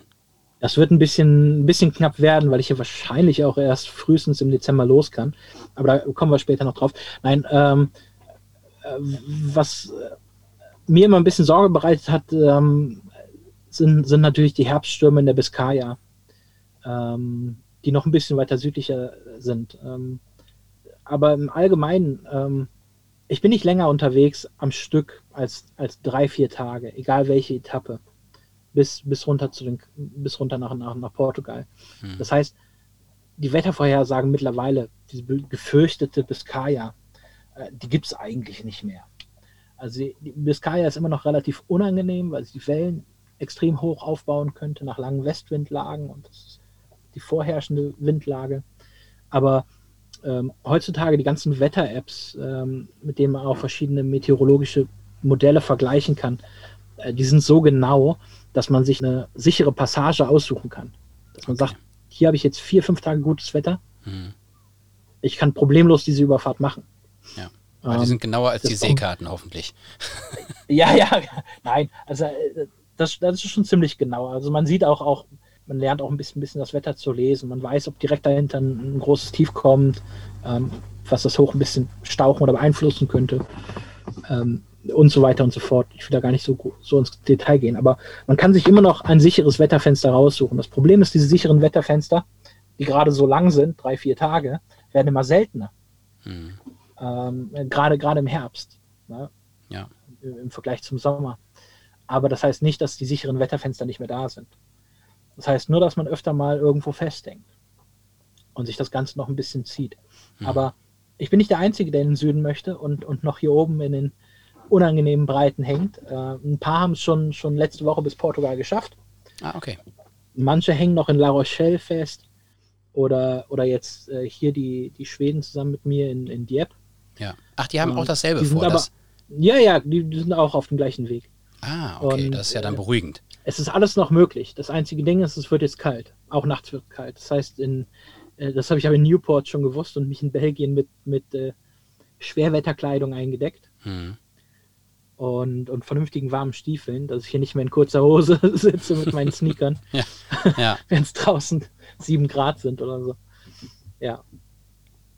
Das wird ein bisschen, ein bisschen knapp werden, weil ich ja wahrscheinlich auch erst frühestens im Dezember los kann. Aber da kommen wir später noch drauf. Nein, ähm, äh, was äh, mir immer ein bisschen Sorge bereitet hat, ähm, sind, sind natürlich die Herbststürme in der Biskaya, ähm, die noch ein bisschen weiter südlicher sind. Ähm, aber im Allgemeinen, ähm, ich bin nicht länger unterwegs am Stück als, als drei, vier Tage, egal welche Etappe bis, bis runter zu den, bis runter nach, nach, nach Portugal. Hm. Das heißt, die Wettervorhersagen mittlerweile, diese gefürchtete Biscaya, äh, die gibt es eigentlich nicht mehr. Also die Biscaya ist immer noch relativ unangenehm, weil sie die Wellen extrem hoch aufbauen könnte nach langen Westwindlagen und das ist die vorherrschende Windlage. Aber ähm, heutzutage die ganzen Wetter-Apps, ähm, mit denen man auch verschiedene meteorologische Modelle vergleichen kann, die sind so genau, dass man sich eine sichere Passage aussuchen kann. Dass man sagt, hier habe ich jetzt vier, fünf Tage gutes Wetter. Mhm. Ich kann problemlos diese Überfahrt machen. Ja. Aber ähm, die sind genauer als die Seekarten, kommt, hoffentlich. Ja, ja, nein. Also äh, das, das ist schon ziemlich genau. Also man sieht auch, auch, man lernt auch ein bisschen, bisschen das Wetter zu lesen. Man weiß, ob direkt dahinter ein, ein großes Tief kommt, ähm, was das Hoch ein bisschen stauchen oder beeinflussen könnte. Ähm, und so weiter und so fort. Ich will da gar nicht so, so ins Detail gehen, aber man kann sich immer noch ein sicheres Wetterfenster raussuchen. Das Problem ist, diese sicheren Wetterfenster, die gerade so lang sind, drei, vier Tage, werden immer seltener. Hm. Ähm, gerade, gerade im Herbst. Ne? Ja. Im Vergleich zum Sommer. Aber das heißt nicht, dass die sicheren Wetterfenster nicht mehr da sind. Das heißt nur, dass man öfter mal irgendwo festhängt und sich das Ganze noch ein bisschen zieht. Mhm. Aber ich bin nicht der Einzige, der in den Süden möchte und, und noch hier oben in den unangenehmen Breiten hängt. Äh, ein paar haben es schon, schon letzte Woche bis Portugal geschafft. Ah, okay. Manche hängen noch in La Rochelle fest oder, oder jetzt äh, hier die, die Schweden zusammen mit mir in, in Dieppe. Ja. Ach, die haben ähm, auch dasselbe vor. Aber, das... Ja, ja, die, die, sind auch auf dem gleichen Weg. Ah, okay, und, das ist ja dann äh, beruhigend. Es ist alles noch möglich. Das einzige Ding ist, es wird jetzt kalt. Auch nachts wird kalt. Das heißt, in, äh, das habe ich aber in Newport schon gewusst und mich in Belgien mit, mit äh, Schwerwetterkleidung eingedeckt. Hm. Und, und vernünftigen warmen Stiefeln, dass ich hier nicht mehr in kurzer Hose sitze mit meinen Sneakern, ja. ja. wenn es draußen sieben Grad sind oder so. Ja.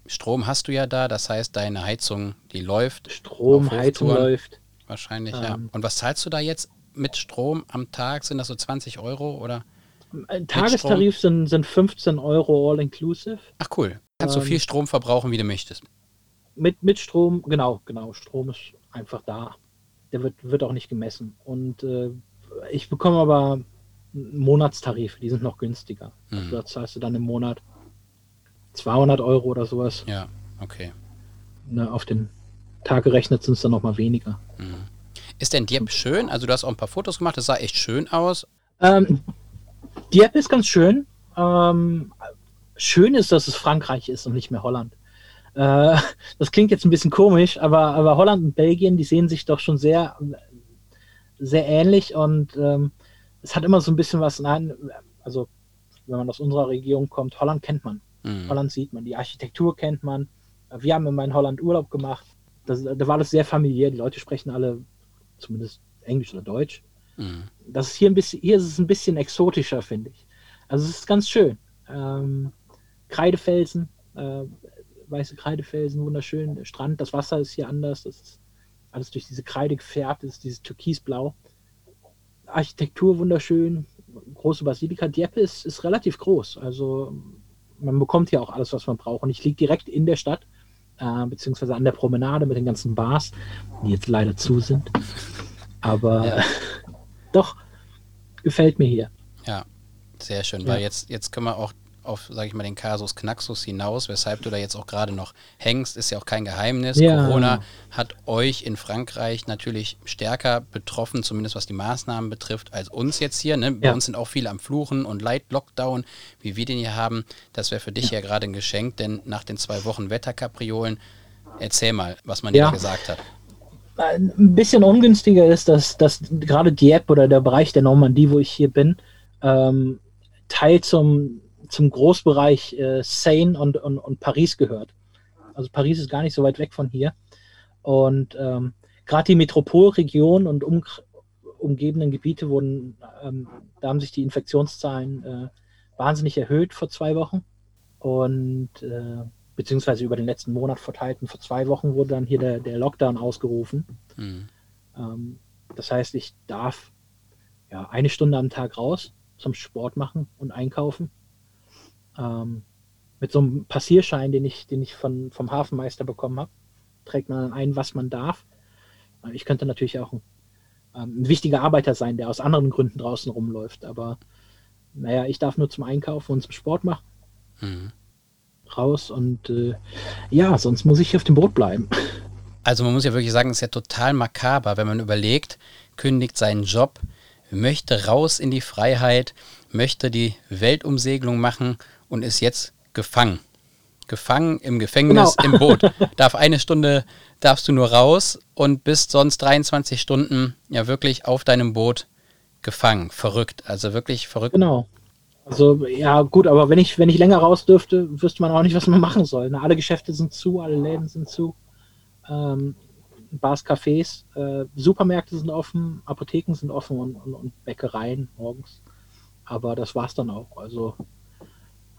Strom hast du ja da, das heißt, deine Heizung, die läuft. Strom, Heizung läuft. Wahrscheinlich, ähm, ja. Und was zahlst du da jetzt mit Strom am Tag? Sind das so 20 Euro oder? Tagestarif sind, sind 15 Euro all inclusive. Ach cool. Kannst ähm, so viel Strom verbrauchen, wie du möchtest. Mit, mit Strom, genau, genau. Strom ist einfach da. Der wird, wird auch nicht gemessen. Und äh, ich bekomme aber Monatstarife, die sind noch günstiger. Also mhm. Also da zahlst du dann im Monat 200 Euro oder sowas. Ja, okay. Ne, auf den Tag gerechnet sind es dann noch mal weniger. Mhm. Ist denn Dieppe schön? Also du hast auch ein paar Fotos gemacht, das sah echt schön aus. Ähm, Dieppe ist ganz schön. Ähm, schön ist, dass es Frankreich ist und nicht mehr Holland. Äh, das klingt jetzt ein bisschen komisch, aber, aber Holland und Belgien, die sehen sich doch schon sehr, sehr ähnlich und ähm, es hat immer so ein bisschen was, nein, also wenn man aus unserer Region kommt, Holland kennt man. Mhm. Holland sieht man, die Architektur kennt man. Wir haben in Holland Urlaub gemacht. Das, da war das sehr familiär. Die Leute sprechen alle zumindest Englisch oder Deutsch. Mhm. Das ist hier ein bisschen, hier ist es ein bisschen exotischer, finde ich. Also es ist ganz schön. Ähm, Kreidefelsen, äh, weiße Kreidefelsen, wunderschön. Der Strand, das Wasser ist hier anders. Das ist alles durch diese Kreide gefärbt, ist dieses Türkisblau. Architektur wunderschön, große Basilika. Dieppe ist, ist relativ groß. Also man bekommt hier auch alles, was man braucht. Und ich liege direkt in der Stadt, äh, beziehungsweise an der Promenade mit den ganzen Bars, die jetzt leider zu sind. Aber ja. doch, gefällt mir hier. Ja, sehr schön, ja. weil jetzt, jetzt können wir auch auf, sage ich mal, den Kasus Knaxus hinaus, weshalb du da jetzt auch gerade noch hängst, ist ja auch kein Geheimnis. Ja. Corona hat euch in Frankreich natürlich stärker betroffen, zumindest was die Maßnahmen betrifft, als uns jetzt hier. Ne? Bei ja. uns sind auch viele am Fluchen und Light Lockdown, wie wir den hier haben. Das wäre für dich ja, ja gerade ein Geschenk, denn nach den zwei Wochen Wetterkapriolen, erzähl mal, was man dir gesagt hat ein bisschen ungünstiger ist, dass, dass gerade Dieppe oder der Bereich der Normandie, wo ich hier bin, ähm, Teil zum zum Großbereich äh, Seine und, und, und Paris gehört. Also Paris ist gar nicht so weit weg von hier. Und ähm, gerade die Metropolregion und um, umgebenden Gebiete wurden, ähm, da haben sich die Infektionszahlen äh, wahnsinnig erhöht vor zwei Wochen. Und äh, beziehungsweise über den letzten Monat verteilt. Und vor zwei Wochen wurde dann hier der, der Lockdown ausgerufen. Mhm. Ähm, das heißt, ich darf ja eine Stunde am Tag raus zum Sport machen und einkaufen ähm, mit so einem Passierschein, den ich, den ich von, vom Hafenmeister bekommen habe, trägt man dann ein, was man darf. Ich könnte natürlich auch ein, ähm, ein wichtiger Arbeiter sein, der aus anderen Gründen draußen rumläuft, aber naja, ich darf nur zum Einkaufen und zum Sport machen. Mhm. Raus und äh, ja, sonst muss ich auf dem Boot bleiben. Also man muss ja wirklich sagen, es ist ja total makaber, wenn man überlegt, kündigt seinen Job, möchte raus in die Freiheit, möchte die Weltumsegelung machen und ist jetzt gefangen. Gefangen im Gefängnis genau. im Boot. Darf eine Stunde, darfst du nur raus und bist sonst 23 Stunden ja wirklich auf deinem Boot gefangen. Verrückt. Also wirklich verrückt. Genau. Also ja gut, aber wenn ich, wenn ich länger raus dürfte, wüsste man auch nicht, was man machen soll. Ne? Alle Geschäfte sind zu, alle Läden sind zu. Ähm, Bars, Cafés, äh, Supermärkte sind offen, Apotheken sind offen und, und, und Bäckereien morgens. Aber das war's dann auch. Also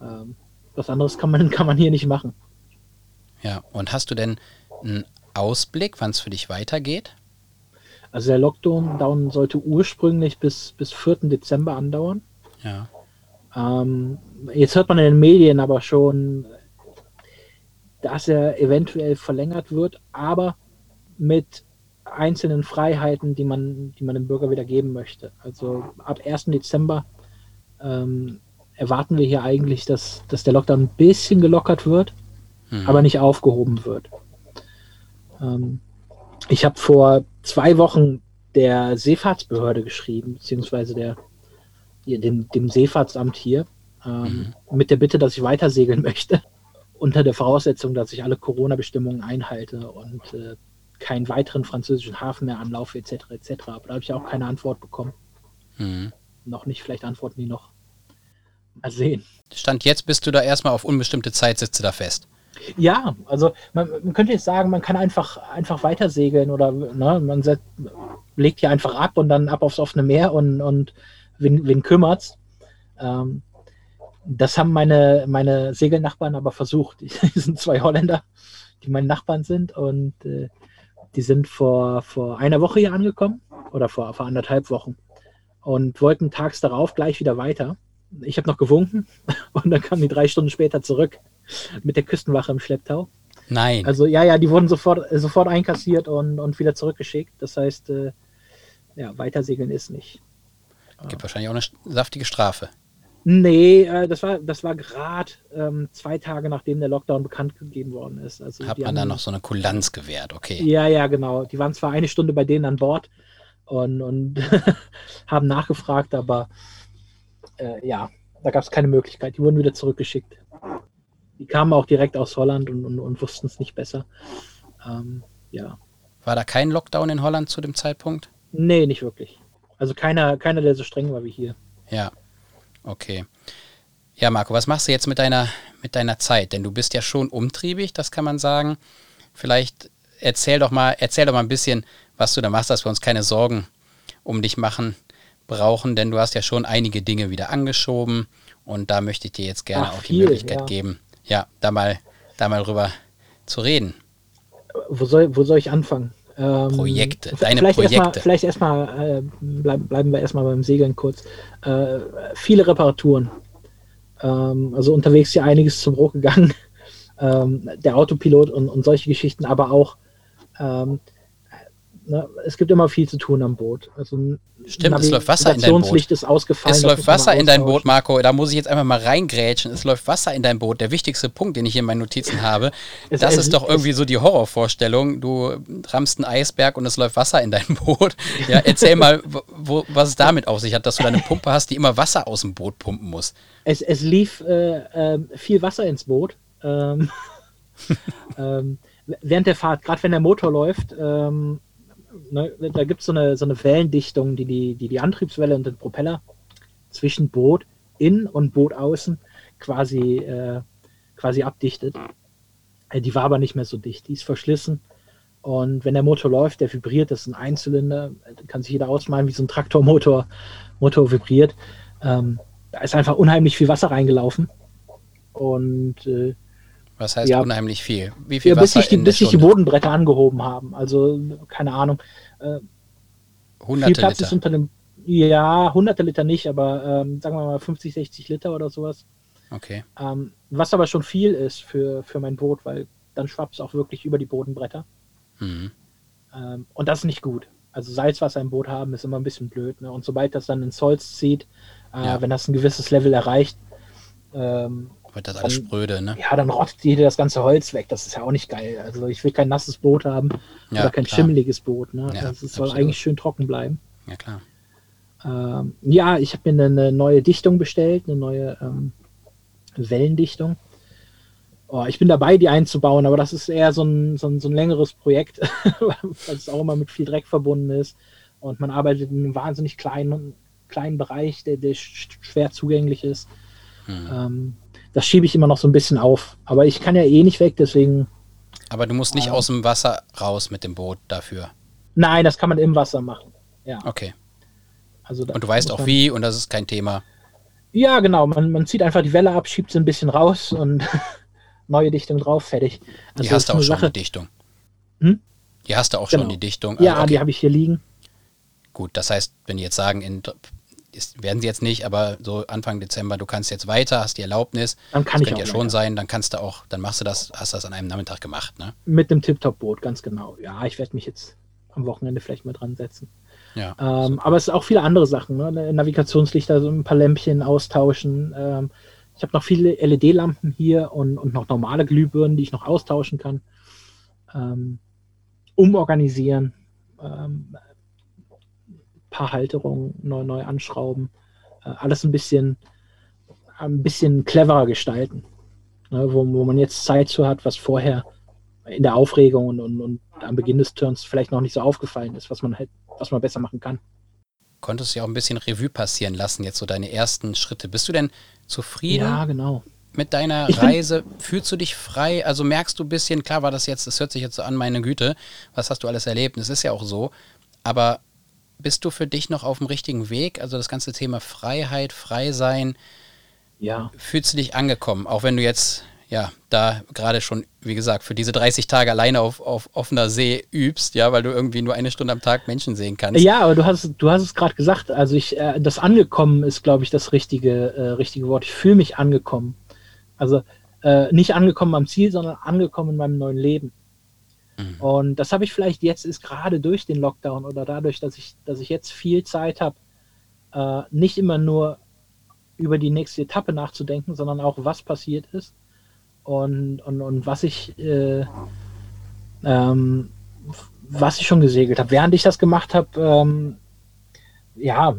ähm, was anderes kann man, kann man hier nicht machen. Ja, und hast du denn einen Ausblick, wann es für dich weitergeht? Also der Lockdown sollte ursprünglich bis, bis 4. Dezember andauern. Ja. Ähm, jetzt hört man in den Medien aber schon, dass er eventuell verlängert wird, aber mit einzelnen Freiheiten, die man, die man dem Bürger wieder geben möchte. Also ab 1. Dezember ähm, erwarten wir hier eigentlich, dass, dass der Lockdown ein bisschen gelockert wird, mhm. aber nicht aufgehoben wird. Ähm, ich habe vor zwei Wochen der Seefahrtsbehörde geschrieben, beziehungsweise der, dem, dem Seefahrtsamt hier, ähm, mhm. mit der Bitte, dass ich weiter segeln möchte, unter der Voraussetzung, dass ich alle Corona-Bestimmungen einhalte und äh, keinen weiteren französischen Hafen mehr anlaufe, etc. etc. Aber da habe ich auch keine Antwort bekommen. Mhm. Noch nicht, vielleicht antworten die noch. Mal sehen. Stand jetzt bist du da erstmal auf unbestimmte Zeit, sitzt du da fest. Ja, also man, man, könnte jetzt sagen, man kann einfach, einfach weiter segeln oder ne, man set, legt hier einfach ab und dann ab aufs offene Meer und, und wen, wen kümmert's. Ähm, das haben meine, meine Segelnachbarn aber versucht. Die, sind zwei Holländer, die meine Nachbarn sind und äh, die sind vor, vor einer Woche hier angekommen oder vor, vor anderthalb Wochen und wollten tags darauf gleich wieder weiter. Ich habe noch gewunken und dann kamen die drei Stunden später zurück mit der Küstenwache im Schlepptau. Nein. Also ja, ja, die wurden sofort, sofort einkassiert und, und wieder zurückgeschickt. Das heißt, äh, ja, weitersegeln ist nicht. Gibt wahrscheinlich auch eine saftige Strafe. Nee, äh, das war, das war gerade ähm, zwei Tage nachdem der Lockdown bekannt gegeben worden ist. Also Hat man da noch so eine Kulanz gewährt, okay. Ja, ja, genau. Die waren zwar eine Stunde bei denen an Bord und, und haben nachgefragt, aber äh, ja, da gab es keine Möglichkeit. Die wurden wieder zurückgeschickt. Die kamen auch direkt aus Holland und, und, und wussten es nicht besser. Ähm, ja. War da kein Lockdown in Holland zu dem Zeitpunkt? Nee, nicht wirklich. Also keiner, keiner, der so streng war wie hier. Ja. Okay. Ja, Marco, was machst du jetzt mit deiner, mit deiner Zeit? Denn du bist ja schon umtriebig, das kann man sagen. Vielleicht erzähl doch mal, erzähl doch mal ein bisschen, was du da machst, dass wir uns keine Sorgen um dich machen brauchen, denn du hast ja schon einige Dinge wieder angeschoben und da möchte ich dir jetzt gerne Ach, auch viel, die Möglichkeit ja. geben, ja, da mal, da mal drüber zu reden. Wo soll, wo soll ich anfangen? Ähm, Projekte, deine vielleicht Projekte. Erst mal, vielleicht erstmal, äh, bleib, bleiben wir erstmal beim Segeln kurz. Äh, viele Reparaturen. Ähm, also unterwegs hier einiges zum Bruch gegangen. Ähm, der Autopilot und, und solche Geschichten, aber auch ähm, ne, es gibt immer viel zu tun am Boot. Also Stimmt, es läuft Wasser in dein Boot. ist ausgefallen. Es läuft Wasser in dein Boot, Marco. Da muss ich jetzt einfach mal reingrätschen. Es läuft Wasser in dein Boot. Der wichtigste Punkt, den ich hier in meinen Notizen habe, es, das es, ist doch irgendwie so die Horrorvorstellung. Du rammst einen Eisberg und es läuft Wasser in dein Boot. Ja, erzähl mal, wo, was es damit auf sich hat, dass du da eine Pumpe hast, die immer Wasser aus dem Boot pumpen muss. Es, es lief äh, äh, viel Wasser ins Boot. Ähm, ähm, während der Fahrt, gerade wenn der Motor läuft, ähm, ne, da gibt so es eine, so eine Wellendichtung, die die, die die Antriebswelle und den Propeller zwischen Boot innen und Boot außen quasi, äh, quasi abdichtet. Äh, die war aber nicht mehr so dicht, die ist verschlissen. Und wenn der Motor läuft, der vibriert, das ist ein Einzylinder, kann sich jeder ausmalen, wie so ein Traktormotor Motor vibriert. Ähm, da ist einfach unheimlich viel Wasser reingelaufen. Und äh, was heißt ja. unheimlich viel? Wie viel ja, bis Wasser sich die, bis sich die Bodenbretter angehoben haben. Also, keine Ahnung. Äh, hunderte viel Platz Liter. Ist unter dem, ja, hunderte Liter nicht, aber ähm, sagen wir mal 50, 60 Liter oder sowas. Okay. Ähm, was aber schon viel ist für, für mein Boot, weil dann schwappt es auch wirklich über die Bodenbretter. Mhm. Ähm, und das ist nicht gut. Also Salzwasser im Boot haben ist immer ein bisschen blöd. Ne? Und sobald das dann ins Holz zieht, äh, ja. wenn das ein gewisses Level erreicht, ähm, wird das alles spröde, ne? Ja, dann rottet dir das ganze Holz weg. Das ist ja auch nicht geil. Also ich will kein nasses Boot haben ja, oder kein klar. schimmeliges Boot. Ne? Ja, also es soll eigentlich schön trocken bleiben. Ja, klar. Ähm, ja, ich habe mir eine neue Dichtung bestellt, eine neue ähm, Wellendichtung. Oh, ich bin dabei, die einzubauen, aber das ist eher so ein, so ein, so ein längeres Projekt, weil es auch immer mit viel Dreck verbunden ist. Und man arbeitet in einem wahnsinnig kleinen, kleinen Bereich, der, der schwer zugänglich ist. Hm. Ähm, das schiebe ich immer noch so ein bisschen auf. Aber ich kann ja eh nicht weg, deswegen. Aber du musst nicht äh, aus dem Wasser raus mit dem Boot dafür. Nein, das kann man im Wasser machen. Ja. Okay. Also und du weißt auch wie und das ist kein Thema. Ja, genau. Man, man zieht einfach die Welle ab, schiebt sie ein bisschen raus und neue Dichtung drauf, fertig. Also die hast du auch schon Sache. die Dichtung. Hm? Die hast du auch genau. schon die Dichtung. ja, okay. die habe ich hier liegen. Gut, das heißt, wenn die jetzt sagen, in ist, werden sie jetzt nicht, aber so Anfang Dezember, du kannst jetzt weiter, hast die Erlaubnis. Dann kann das ich könnte ja schon sein, dann kannst du auch, dann machst du das, hast das an einem Nachmittag gemacht, ne? Mit dem Tip-Top-Boot, ganz genau. Ja, ich werde mich jetzt am Wochenende vielleicht mal dran setzen. Ja, ähm, aber es sind auch viele andere Sachen. Ne? Navigationslichter, so ein paar Lämpchen austauschen. Ähm, ich habe noch viele LED-Lampen hier und, und noch normale Glühbirnen, die ich noch austauschen kann. Ähm, umorganisieren. Paar Halterungen neu, neu anschrauben. Äh, alles ein bisschen, ein bisschen cleverer gestalten. Ne? Wo, wo man jetzt Zeit zu hat, was vorher in der Aufregung und, und, und am Beginn des Turns vielleicht noch nicht so aufgefallen ist, was man halt, was man besser machen kann. Konntest du ja auch ein bisschen Revue passieren lassen, jetzt so deine ersten Schritte. Bist du denn zufrieden? Ja, genau. Mit deiner Reise fühlst du dich frei? Also merkst du ein bisschen, klar war das jetzt, das hört sich jetzt so an, meine Güte, was hast du alles erlebt? Es ist ja auch so, aber bist du für dich noch auf dem richtigen Weg? Also das ganze Thema Freiheit, Frei sein, ja. fühlst du dich angekommen? Auch wenn du jetzt ja, da gerade schon, wie gesagt, für diese 30 Tage alleine auf, auf offener See übst, ja, weil du irgendwie nur eine Stunde am Tag Menschen sehen kannst. Ja, aber du hast, du hast es gerade gesagt. Also ich, äh, das Angekommen ist, glaube ich, das richtige, äh, richtige Wort. Ich fühle mich angekommen. Also äh, nicht angekommen am Ziel, sondern angekommen in meinem neuen Leben. Mhm. Und das habe ich vielleicht jetzt ist gerade durch den Lockdown oder dadurch, dass ich, dass ich jetzt viel Zeit habe, äh, nicht immer nur über die nächste Etappe nachzudenken, sondern auch, was passiert ist und, und, und was ich äh, ähm, was ich schon gesegelt habe. Während ich das gemacht habe, ähm, ja,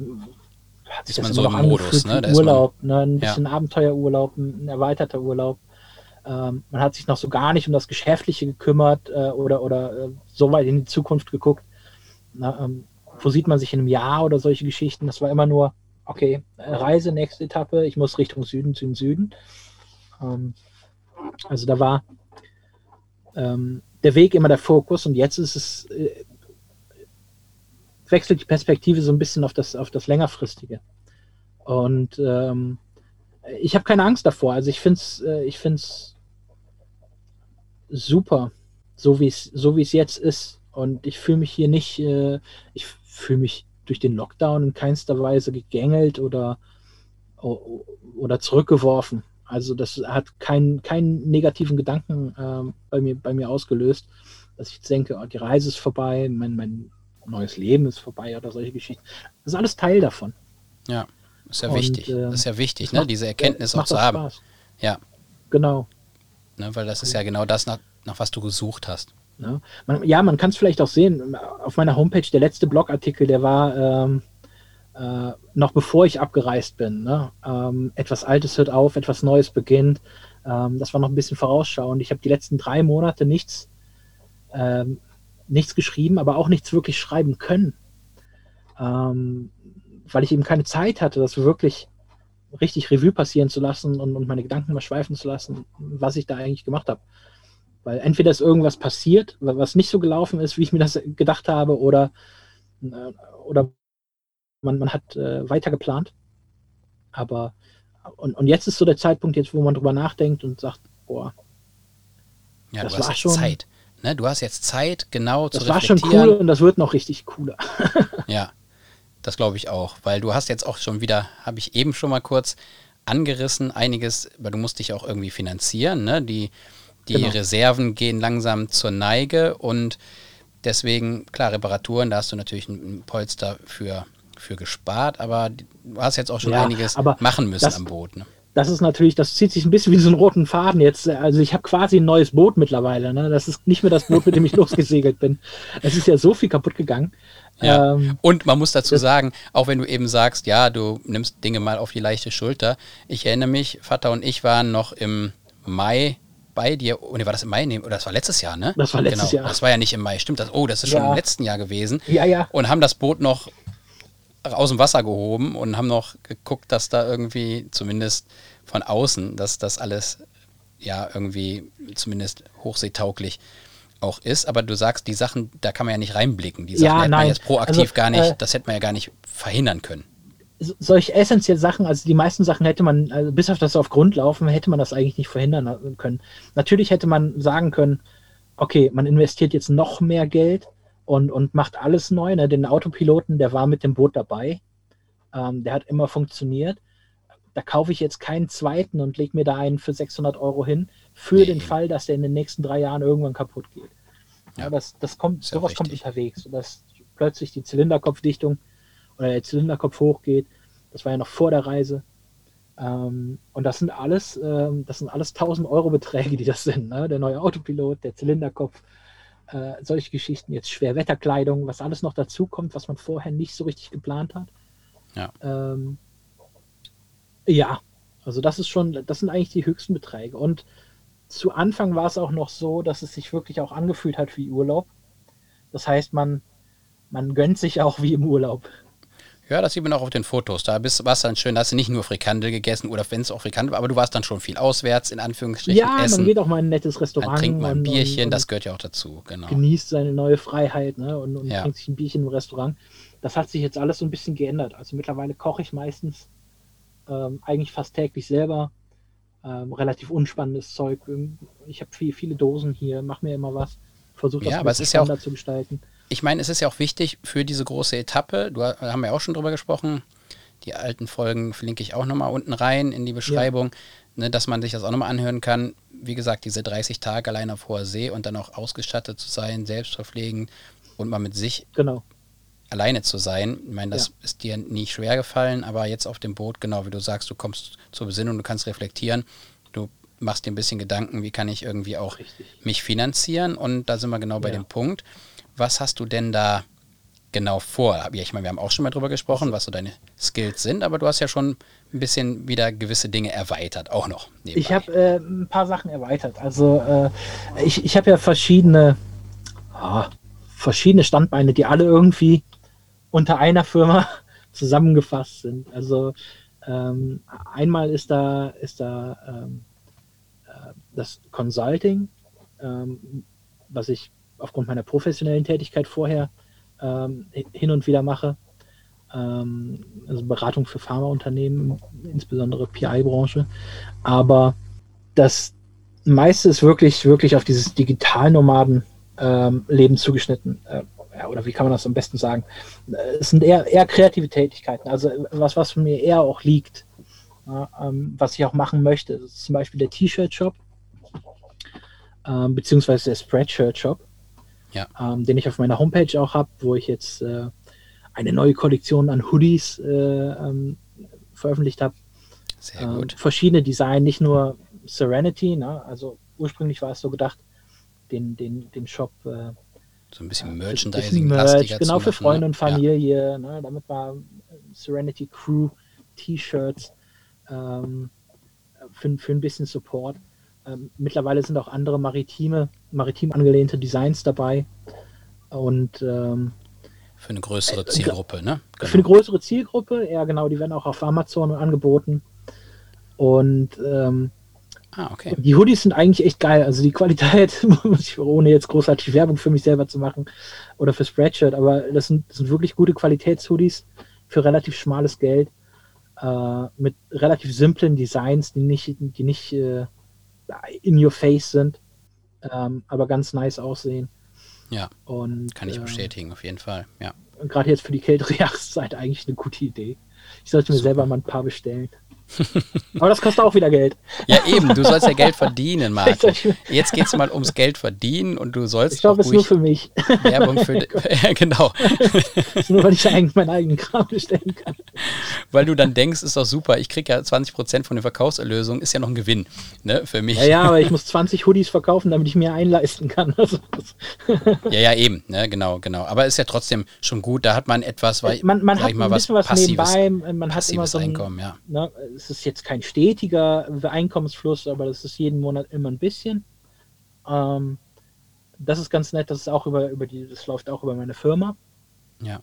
hat sich ist das immer so noch Modus, ne? Urlaub, man, ne? ein bisschen ja. Abenteuerurlaub, ein erweiterter Urlaub. Ähm, man hat sich noch so gar nicht um das Geschäftliche gekümmert äh, oder, oder äh, so weit in die Zukunft geguckt. Na, ähm, wo sieht man sich in einem Jahr oder solche Geschichten? Das war immer nur, okay, Reise, nächste Etappe, ich muss Richtung Süden, Süden, Süden. Ähm, also da war ähm, der Weg immer der Fokus und jetzt ist es, äh, wechselt die Perspektive so ein bisschen auf das, auf das längerfristige. Und ähm, ich habe keine Angst davor. Also ich finde es äh, ich find's super, so wie es so es jetzt ist. Und ich fühle mich hier nicht, äh, ich fühle mich durch den Lockdown in keinster Weise gegängelt oder, oder zurückgeworfen. Also das hat keinen keinen negativen Gedanken ähm, bei, mir, bei mir ausgelöst, dass ich denke, oh, die Reise ist vorbei, mein, mein neues Leben ist vorbei oder solche Geschichten. Das ist alles Teil davon. Ja, ist ja Und, wichtig. Äh, ist ja wichtig, ne? Macht, diese Erkenntnis auch zu haben. Spaß. Ja. Genau. Ne, weil das ist ja genau das, nach, nach was du gesucht hast. Ja, man, ja, man kann es vielleicht auch sehen. Auf meiner Homepage, der letzte Blogartikel, der war ähm, äh, noch bevor ich abgereist bin. Ne? Ähm, etwas Altes hört auf, etwas Neues beginnt. Ähm, das war noch ein bisschen vorausschauend. Ich habe die letzten drei Monate nichts, ähm, nichts geschrieben, aber auch nichts wirklich schreiben können. Ähm, weil ich eben keine Zeit hatte, das wirklich richtig Revue passieren zu lassen und, und meine Gedanken mal schweifen zu lassen, was ich da eigentlich gemacht habe. Weil entweder ist irgendwas passiert, was nicht so gelaufen ist, wie ich mir das gedacht habe, oder, äh, oder man, man hat äh, weiter geplant. Aber und, und jetzt ist so der Zeitpunkt, jetzt, wo man drüber nachdenkt und sagt, boah, ja, das du hast war schon, Zeit. Ne? Du hast jetzt Zeit, genau das zu Das war schon cool und das wird noch richtig cooler. ja, das glaube ich auch, weil du hast jetzt auch schon wieder, habe ich eben schon mal kurz angerissen, einiges, weil du musst dich auch irgendwie finanzieren. Ne? Die, die genau. Reserven gehen langsam zur Neige und deswegen, klar, Reparaturen, da hast du natürlich ein Polster für für gespart, aber du hast jetzt auch schon ja, einiges machen müssen das, am Boot. Ne? Das ist natürlich, das zieht sich ein bisschen wie so einen roten Faden jetzt. Also ich habe quasi ein neues Boot mittlerweile. Ne? Das ist nicht mehr das Boot, mit dem ich losgesegelt bin. Es ist ja so viel kaputt gegangen. Ja. Ähm, und man muss dazu sagen, auch wenn du eben sagst, ja, du nimmst Dinge mal auf die leichte Schulter. Ich erinnere mich, Vater und ich waren noch im Mai bei dir. Oh, nee, war das im Mai? Nee, oder das war letztes Jahr, ne? Das war letztes genau. Jahr. Das war ja nicht im Mai, stimmt das? Oh, das ist schon ja. im letzten Jahr gewesen. Ja, ja. Und haben das Boot noch aus dem Wasser gehoben und haben noch geguckt, dass da irgendwie zumindest von außen, dass das alles ja irgendwie zumindest hochseetauglich auch ist. Aber du sagst, die Sachen, da kann man ja nicht reinblicken. Die Sachen ja, hätte man jetzt proaktiv also, gar nicht, äh, das hätte man ja gar nicht verhindern können. Solche essentielle Sachen, also die meisten Sachen hätte man, also bis auf das auf Grund laufen, hätte man das eigentlich nicht verhindern können. Natürlich hätte man sagen können, okay, man investiert jetzt noch mehr Geld, und, und macht alles neu. Ne? Den Autopiloten, der war mit dem Boot dabei. Ähm, der hat immer funktioniert. Da kaufe ich jetzt keinen zweiten und lege mir da einen für 600 Euro hin, für nee. den Fall, dass der in den nächsten drei Jahren irgendwann kaputt geht. Ja, das, das kommt, sowas kommt unterwegs. Dass plötzlich die Zylinderkopfdichtung oder der Zylinderkopf hochgeht. Das war ja noch vor der Reise. Ähm, und das sind alles, ähm, das sind alles 1000 Euro Beträge, die das sind. Ne? Der neue Autopilot, der Zylinderkopf, äh, solche Geschichten, jetzt Schwerwetterkleidung, was alles noch dazu kommt, was man vorher nicht so richtig geplant hat. Ja. Ähm, ja, also das ist schon, das sind eigentlich die höchsten Beträge. Und zu Anfang war es auch noch so, dass es sich wirklich auch angefühlt hat wie Urlaub. Das heißt, man, man gönnt sich auch wie im Urlaub. Ja, das sieht man auch auf den Fotos. Da bist, warst dann schön, da hast du nicht nur Frikandel gegessen oder wenn es auch Frikandel war, aber du warst dann schon viel auswärts, in Anführungsstrichen. Ja, essen. man geht auch mal in ein nettes Restaurant. Dann trinkt man ein Bierchen, und, und das gehört ja auch dazu, genau. Genießt seine neue Freiheit ne, und, und ja. trinkt sich ein Bierchen im Restaurant. Das hat sich jetzt alles so ein bisschen geändert. Also mittlerweile koche ich meistens ähm, eigentlich fast täglich selber. Ähm, relativ unspannendes Zeug. Ich habe viel, viele Dosen hier, mache mir immer was. Versuche das ja, aber es ist ja auch, zu gestalten. Ich meine, es ist ja auch wichtig für diese große Etappe, du haben wir ja auch schon drüber gesprochen, die alten Folgen verlinke ich auch nochmal unten rein in die Beschreibung, ja. ne, dass man sich das auch nochmal anhören kann. Wie gesagt, diese 30 Tage allein auf hoher See und dann auch ausgestattet zu sein, selbstverpflegend und mal mit sich genau alleine zu sein. Ich meine, das ja. ist dir nie schwer gefallen, aber jetzt auf dem Boot, genau wie du sagst, du kommst zur Besinnung, du kannst reflektieren, du machst dir ein bisschen Gedanken, wie kann ich irgendwie auch Richtig. mich finanzieren und da sind wir genau bei ja. dem Punkt. Was hast du denn da genau vor? Ich meine, wir haben auch schon mal drüber gesprochen, was so deine Skills sind, aber du hast ja schon ein bisschen wieder gewisse Dinge erweitert, auch noch. Nebenbei. Ich habe äh, ein paar Sachen erweitert. Also äh, ich, ich habe ja verschiedene, oh, verschiedene Standbeine, die alle irgendwie unter einer Firma zusammengefasst sind. Also ähm, einmal ist da, ist da ähm, äh, das Consulting, ähm, was ich aufgrund meiner professionellen Tätigkeit vorher ähm, hin und wieder mache. Ähm, also Beratung für Pharmaunternehmen, insbesondere PI-Branche. Aber das meiste ist wirklich, wirklich auf dieses Digitalnomaden-Leben ähm, zugeschnitten. Äh, ja, oder wie kann man das am besten sagen? Es sind eher, eher kreative Tätigkeiten, also was, was mir eher auch liegt, ja, ähm, was ich auch machen möchte. Ist zum Beispiel der T-Shirt-Shop, ähm, beziehungsweise der Spreadshirt-Shop, ja. ähm, den ich auf meiner Homepage auch habe, wo ich jetzt äh, eine neue Kollektion an Hoodies äh, ähm, veröffentlicht habe. Sehr ähm, gut. verschiedene Design, nicht nur Serenity, ne? also ursprünglich war es so gedacht, den, den, den Shop äh, so ein bisschen Merchandising. Merch, genau für Freunde ne? und Familie, ja. ne, damit war Serenity Crew T-Shirts ähm, für, für ein bisschen Support. Ähm, mittlerweile sind auch andere maritime, maritim angelehnte Designs dabei. Und ähm, für eine größere äh, Zielgruppe, ne? Genau. Für eine größere Zielgruppe, ja genau, die werden auch auf Amazon angeboten. Und ähm, Ah, okay. Die Hoodies sind eigentlich echt geil. Also die Qualität, ohne jetzt großartig Werbung für mich selber zu machen oder für Spreadshirt, aber das sind, das sind wirklich gute Qualitätshoodies für relativ schmales Geld. Äh, mit relativ simplen Designs, die nicht, die nicht äh, in your face sind, ähm, aber ganz nice aussehen. Ja. Und, kann ich äh, bestätigen, auf jeden Fall. Ja. Gerade jetzt für die kältere Jahreszeit eigentlich eine gute Idee. Ich sollte mir Super. selber mal ein paar bestellen. Aber das kostet auch wieder Geld. Ja, eben, du sollst ja Geld verdienen, Marco. Jetzt geht es mal ums Geld verdienen und du sollst. Ich glaube, es ist nur für mich. Werbung für. ja, genau. nur, weil ich eigentlich meinen eigenen Kram bestellen kann. Weil du dann denkst, ist doch super, ich kriege ja 20% von der Verkaufserlösung, ist ja noch ein Gewinn ne, für mich. Ja, ja, aber ich muss 20 Hoodies verkaufen, damit ich mir einleisten kann. Also, ja, ja, eben, ne, genau, genau. Aber ist ja trotzdem schon gut, da hat man etwas, weil man, man hat mal, ein bisschen was, was nebenbei, man hat immer so ein, Einkommen, ja. Ne, es ist jetzt kein stetiger Einkommensfluss, aber das ist jeden Monat immer ein bisschen. Ähm, das ist ganz nett, das ist auch über, über die, das läuft auch über meine Firma. Ja.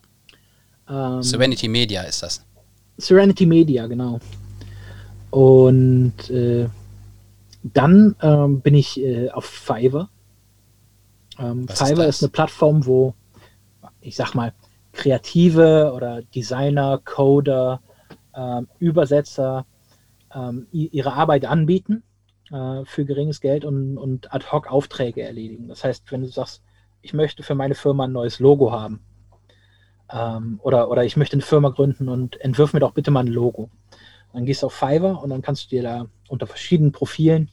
Ähm, Serenity Media ist das. Serenity Media, genau. Und äh, dann ähm, bin ich äh, auf Fiverr. Ähm, Fiverr ist, ist, eine Plattform, wo ich sag mal Kreative oder Designer, Coder, ähm, Übersetzer ähm, ihre Arbeit anbieten äh, für geringes Geld und, und ad hoc Aufträge erledigen. Das heißt, wenn du sagst, ich möchte für meine Firma ein neues Logo haben ähm, oder, oder ich möchte eine Firma gründen und entwirf mir doch bitte mal ein Logo. Dann gehst du auf Fiverr und dann kannst du dir da unter verschiedenen Profilen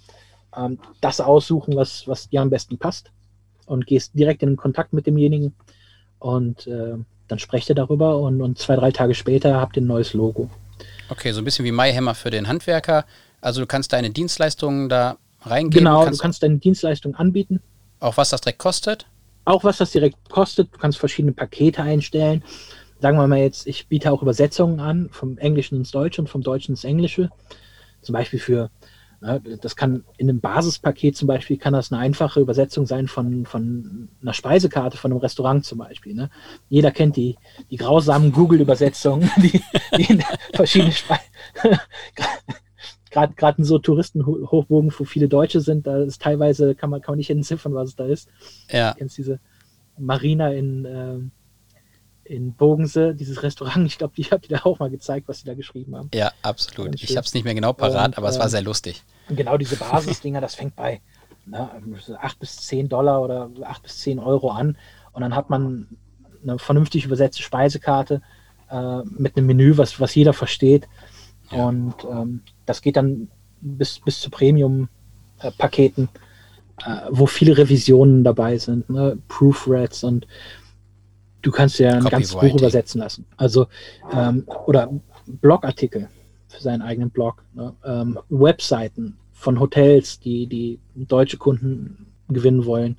ähm, das aussuchen, was, was dir am besten passt. und gehst direkt in Kontakt mit demjenigen und äh, dann sprecht ihr darüber und, und zwei, drei Tage später habt ihr ein neues Logo. Okay, so ein bisschen wie MyHammer für den Handwerker. Also du kannst deine Dienstleistungen da reingeben. Genau, kannst du kannst deine Dienstleistungen anbieten. Auch was das direkt kostet? Auch was das direkt kostet. Du kannst verschiedene Pakete einstellen. Sagen wir mal jetzt, ich biete auch Übersetzungen an, vom Englischen ins Deutsche und vom Deutschen ins Englische. Zum Beispiel für das kann in einem Basispaket zum Beispiel, kann das eine einfache Übersetzung sein von, von einer Speisekarte von einem Restaurant zum Beispiel. Ne? Jeder kennt die, die grausamen Google-Übersetzungen, die, die in verschiedene Speisen. Gerade so Touristenhochbogen, wo viele Deutsche sind, da ist teilweise, kann man, kann man nicht entziffern, was es da ist. Ja. Du kennst diese Marina in, äh, in Bogense, dieses Restaurant, ich glaube, ich habe dir da auch mal gezeigt, was sie da geschrieben haben. Ja, absolut. Ich habe es nicht mehr genau parat, und, aber es war ähm, sehr lustig. Genau diese Basisdinger, das fängt bei ne, 8 bis 10 Dollar oder 8 bis 10 Euro an. Und dann hat man eine vernünftig übersetzte Speisekarte äh, mit einem Menü, was, was jeder versteht. Ja. Und ähm, das geht dann bis, bis zu Premium-Paketen, äh, wo viele Revisionen dabei sind, ne? Proofreads und du kannst ja ein ganzes Buch übersetzen lassen. Also, ähm, oder Blogartikel für seinen eigenen Blog, ne? ähm, Webseiten von Hotels, die, die deutsche Kunden gewinnen wollen.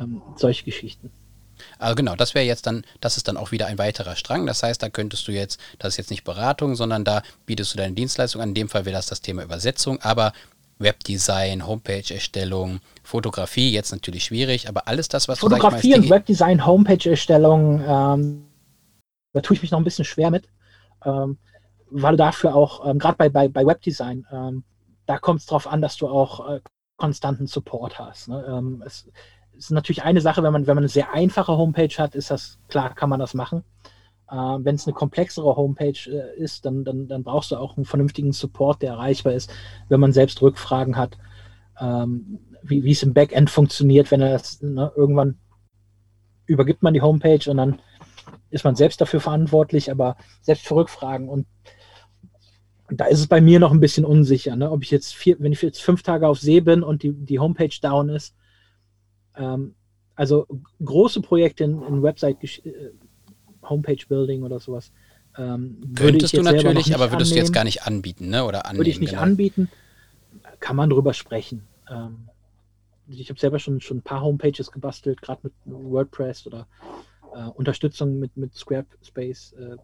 Ähm, solche Geschichten. Also genau, das wäre jetzt dann, das ist dann auch wieder ein weiterer Strang. Das heißt, da könntest du jetzt, das ist jetzt nicht Beratung, sondern da bietest du deine Dienstleistung an. In dem Fall wäre das das Thema Übersetzung, aber Webdesign, Homepage-Erstellung, Fotografie, jetzt natürlich schwierig, aber alles das, was Fotografie du, und Webdesign, Homepage-Erstellung, ähm, da tue ich mich noch ein bisschen schwer mit, ähm, weil du dafür auch, ähm, gerade bei, bei, bei Webdesign, ähm, da kommt es darauf an, dass du auch äh, konstanten Support hast. Ne? Ähm, es, es ist natürlich eine Sache, wenn man, wenn man eine sehr einfache Homepage hat, ist das klar, kann man das machen. Äh, Wenn es eine komplexere Homepage äh, ist, dann, dann, dann brauchst du auch einen vernünftigen Support, der erreichbar ist, wenn man selbst Rückfragen hat, ähm, wie, es im Backend funktioniert, wenn er das ne, irgendwann übergibt man die Homepage und dann ist man selbst dafür verantwortlich, aber selbst für Rückfragen und da ist es bei mir noch ein bisschen unsicher, ne? ob ich jetzt vier, wenn ich jetzt fünf Tage auf See bin und die, die Homepage down ist. Ähm, also große Projekte in, in Website äh, Homepage-Building oder sowas. Ähm, Könntest du natürlich, aber würdest annehmen. du jetzt gar nicht anbieten, ne? Oder annehmen, Würde ich nicht genau. anbieten. Kann man drüber sprechen. Ähm, ich habe selber schon, schon ein paar Homepages gebastelt, gerade mit WordPress oder äh, Unterstützung mit, mit Squarespace, äh,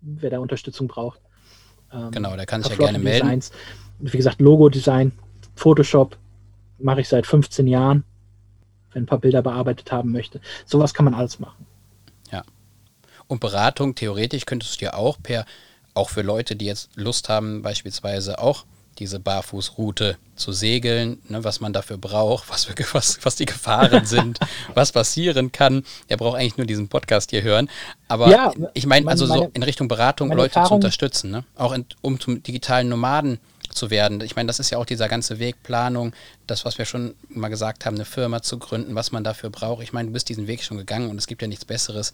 wer da Unterstützung braucht. Ähm, genau, da kann sich ja gerne melden. Designs. Wie gesagt, Logo-Design, Photoshop mache ich seit 15 Jahren, wenn ein paar Bilder bearbeitet haben möchte. Sowas kann man alles machen. Und Beratung, theoretisch könntest du dir auch per, auch für Leute, die jetzt Lust haben, beispielsweise auch diese Barfußroute zu segeln, ne, was man dafür braucht, was, für, was, was die Gefahren sind, was passieren kann. Der braucht eigentlich nur diesen Podcast hier hören. Aber ja, ich mein, also meine, so in Richtung Beratung Leute Erfahrung, zu unterstützen, ne? auch in, um zum digitalen Nomaden zu werden. Ich meine, das ist ja auch dieser ganze Weg, Planung, das, was wir schon mal gesagt haben, eine Firma zu gründen, was man dafür braucht. Ich meine, du bist diesen Weg schon gegangen und es gibt ja nichts Besseres,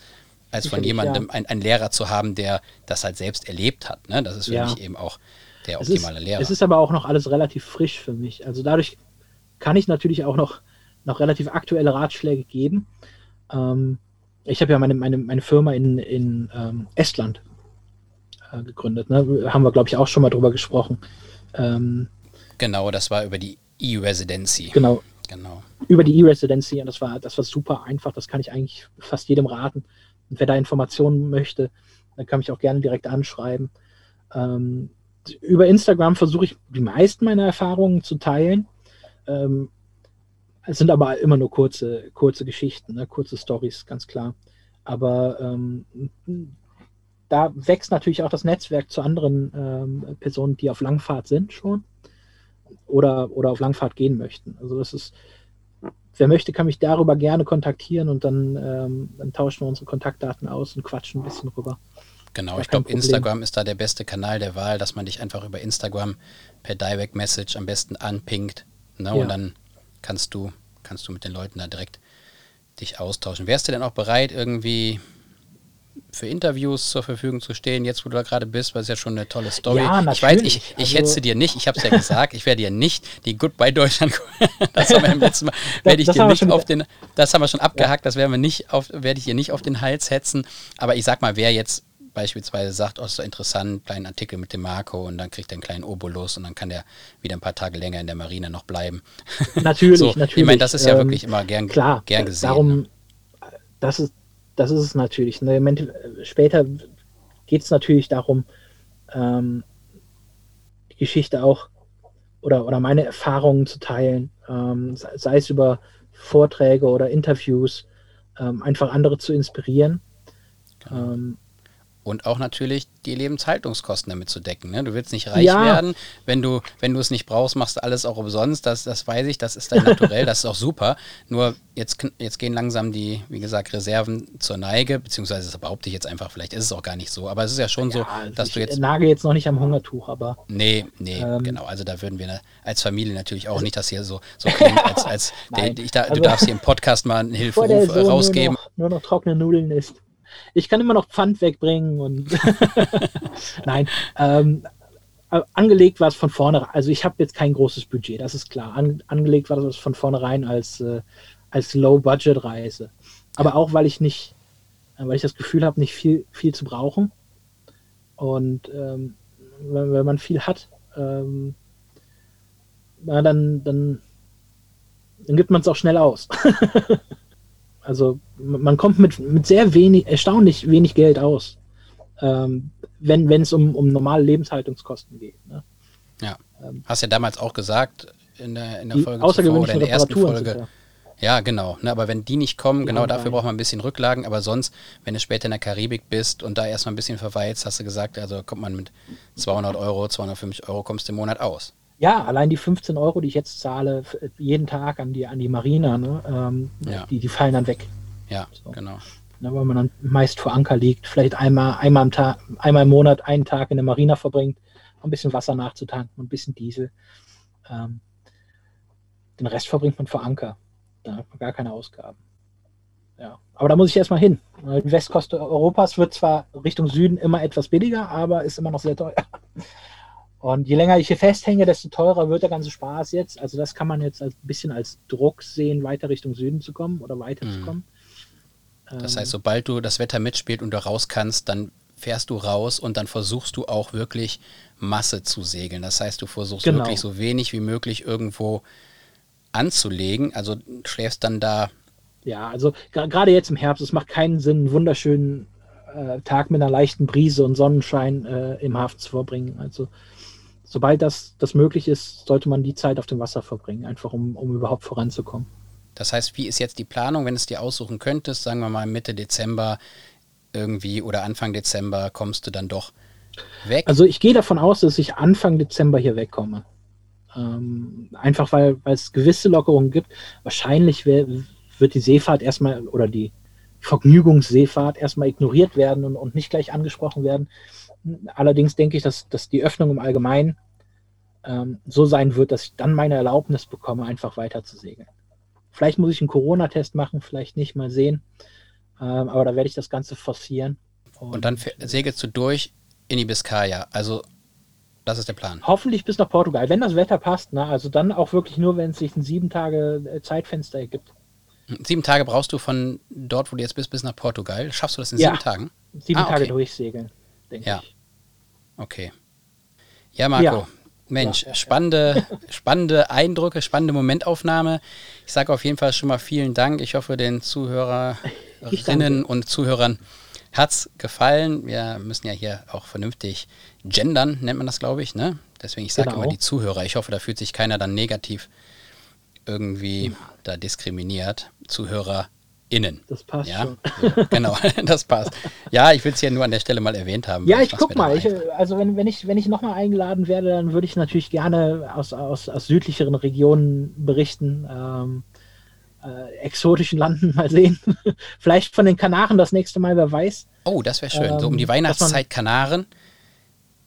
als von jemandem, ja. ein, einen Lehrer zu haben, der das halt selbst erlebt hat. Ne? Das ist für ja. mich eben auch der optimale es ist, Lehrer. Es ist aber auch noch alles relativ frisch für mich. Also dadurch kann ich natürlich auch noch, noch relativ aktuelle Ratschläge geben. Ähm, ich habe ja meine, meine, meine Firma in, in ähm, Estland äh, gegründet. Ne? Haben wir, glaube ich, auch schon mal drüber gesprochen. Ähm, genau, das war über die E-Residency. Genau. Genau. Über die E-Residency und das war, das war super einfach. Das kann ich eigentlich fast jedem raten. Und wer da Informationen möchte, dann kann mich auch gerne direkt anschreiben. Ähm, über Instagram versuche ich die meisten meiner Erfahrungen zu teilen. Ähm, es sind aber immer nur kurze, kurze Geschichten, ne? kurze Stories, ganz klar. Aber ähm, da wächst natürlich auch das Netzwerk zu anderen ähm, Personen, die auf Langfahrt sind schon oder, oder auf Langfahrt gehen möchten. Also das ist, wer möchte, kann mich darüber gerne kontaktieren und dann, ähm, dann tauschen wir unsere Kontaktdaten aus und quatschen ein bisschen rüber. Genau, ich glaube, Instagram ist da der beste Kanal der Wahl, dass man dich einfach über Instagram per Direct Message am besten anpingt. Ne? Ja. Und dann kannst du, kannst du mit den Leuten da direkt dich austauschen. Wärst du denn auch bereit, irgendwie für Interviews zur Verfügung zu stehen, jetzt wo du da gerade bist, weil es ja schon eine tolle Story. Ja, ich weiß, ich, ich Also- hetze dir nicht, ich habe es ja gesagt, ich werde dir nicht die Goodbye Deutschland, das haben wir im letzten Mal, werde ich das dir haben wir nicht schon auf den, das haben wir schon abgehakt, das werden wir nicht auf, werde ich dir nicht auf den Hals hetzen, aber ich sag mal, wer jetzt beispielsweise sagt, oh, ist so interessant, kleinen Artikel mit dem Marco und dann kriegt er einen kleinen Obolus und dann kann der wieder ein paar Tage länger in der Marine noch bleiben. Natürlich, so, natürlich. Ich meine, das ist ja ähm, wirklich immer gern, Klar, gern äh, gesehen. Darum, ne? das ist, das ist es natürlich. Ne? Äh, Später geht es natürlich darum, ähm, die Geschichte auch oder, oder meine Erfahrungen zu teilen, ähm, sei, sei es über Vorträge oder Interviews, ähm, einfach andere zu inspirieren. Genau. Und auch natürlich die Lebenshaltungskosten damit zu decken. Ne? Du willst nicht reich Ja. werden. Wenn du, wenn du es nicht brauchst, machst du alles auch umsonst. Das, das weiß ich, das ist dein Naturell, das ist auch super. Nur jetzt, jetzt gehen langsam die, wie gesagt, Reserven zur Neige, beziehungsweise das behaupte ich jetzt einfach, vielleicht ist es auch gar nicht so. Aber es ist ja schon so, ja, also dass ich du jetzt. nage jetzt noch nicht am Hungertuch, aber Nee, nee, Ähm, genau. Also da würden wir als Familie natürlich auch nicht, dass hier so, so klingt, als, als der, ich da, also- du darfst hier im Podcast mal einen Hilferuf äh, rausgeben. Nur noch, nur noch trockene Nudeln isst. Ich kann immer noch Pfand wegbringen und nein, ähm, äh, angelegt war es von vornherein. Also ich habe jetzt kein großes Budget, das ist klar. An, angelegt war das von vornherein als, äh, als Low-Budget-Reise. Aber auch weil ich nicht, äh, weil ich das Gefühl habe, nicht viel, viel zu brauchen. Und ähm, wenn, wenn man viel hat, ähm, na, dann, dann, dann gibt man es auch schnell aus. also man kommt mit, mit sehr wenig, erstaunlich wenig Geld aus, ähm, wenn es um, um normale Lebenshaltungskosten geht. Ne? Ja. Ähm, Hast ja damals auch gesagt in der, in der Folge zuvor oder in der ersten Folge. ja- genau. Ne, aber wenn die nicht kommen, Die genau dafür braucht man ein bisschen Rücklagen. Aber sonst, wenn du später in der Karibik bist und da erstmal ein bisschen verweilst, hast du gesagt, also kommt man mit 200 Euro, 250 Euro kommst du im Monat aus. Ja, allein die 15 Euro, die ich jetzt zahle, jeden Tag an die, an die Marina, ne, ähm, Ja. die, die fallen dann weg. Ja, So. genau. Ne, weil man dann meist vor Anker liegt, vielleicht einmal, einmal, am Tag, einmal im Monat einen Tag in der Marina verbringt, um ein bisschen Wasser nachzutanken und ein bisschen Diesel. Ähm, den Rest verbringt man vor Anker. Da hat man gar keine Ausgaben. Ja. Aber da muss ich erstmal hin. Die Westküste Europas wird zwar Richtung Süden immer etwas billiger, aber ist immer noch sehr teuer. Und je länger ich hier festhänge, desto teurer wird der ganze Spaß jetzt. Also das kann man jetzt ein bisschen als Druck sehen, weiter Richtung Süden zu kommen oder weiter zu Mhm. Das Ähm, heißt, sobald du das Wetter mitspielt und du raus kannst, dann fährst du raus und dann versuchst du auch wirklich Masse zu segeln. Das heißt, du versuchst Genau. wirklich so wenig wie möglich irgendwo anzulegen. Also schläfst dann da Ja, also gerade jetzt im Herbst, es macht keinen Sinn, einen wunderschönen äh, Tag mit einer leichten Brise und Sonnenschein äh, im Hafen zu verbringen. Also sobald das, das möglich ist, sollte man die Zeit auf dem Wasser verbringen, einfach um, um überhaupt voranzukommen. Das heißt, wie ist jetzt die Planung, wenn du es dir aussuchen könntest, sagen wir mal Mitte Dezember irgendwie oder Anfang Dezember kommst du dann doch weg? Also ich gehe davon aus, dass ich Anfang Dezember hier wegkomme. Ähm, einfach weil weil es gewisse Lockerungen gibt. Wahrscheinlich wär, wird die Seefahrt erstmal oder die Vergnügungsseefahrt erstmal ignoriert werden und, und nicht gleich angesprochen werden. Allerdings denke ich, dass, dass die Öffnung im Allgemeinen ähm, so sein wird, dass ich dann meine Erlaubnis bekomme, einfach weiter zu segeln. Vielleicht muss ich einen Corona-Test machen, vielleicht nicht, mal sehen. Ähm, aber da werde ich das Ganze forcieren. und dann fäh- segelst du durch in die Biskaya. Also das ist der Plan. Hoffentlich bis nach Portugal, wenn das Wetter passt. Ne? Also dann auch wirklich nur, wenn es sich ein sieben Tage äh, Zeitfenster ergibt. Sieben Tage brauchst du von dort, wo du jetzt bist, bis nach Portugal. Schaffst du das in Ja. sieben Tagen? Sieben Ah, Tage okay. durchsegeln, denke Ja. ich. Okay. Ja, Marco. Ja. Mensch, Ja, ja, ja. spannende, spannende Eindrücke, spannende Momentaufnahme. Ich sage auf jeden Fall schon mal vielen Dank. Ich hoffe, den Zuhörerinnen und Zuhörern hat's gefallen. Wir müssen ja hier auch vernünftig gendern, nennt man das, glaube ich. Ne? Deswegen, ich sage Genau. immer die Zuhörer. Ich hoffe, da fühlt sich keiner dann negativ irgendwie da diskriminiert. ZuhörerInnen. Das passt Ja, schon. genau, das passt. Ja, ich will es hier nur an der Stelle mal erwähnt haben. Ja, ich guck mal. Ich, also wenn, wenn ich, wenn ich nochmal eingeladen werde, dann würde ich natürlich gerne aus, aus, aus südlicheren Regionen berichten. Ähm, äh, exotischen Landen mal sehen. Vielleicht von den Kanaren das nächste Mal, wer weiß. Oh, das wäre schön. so um die Ähm, Weihnachtszeit Kanaren.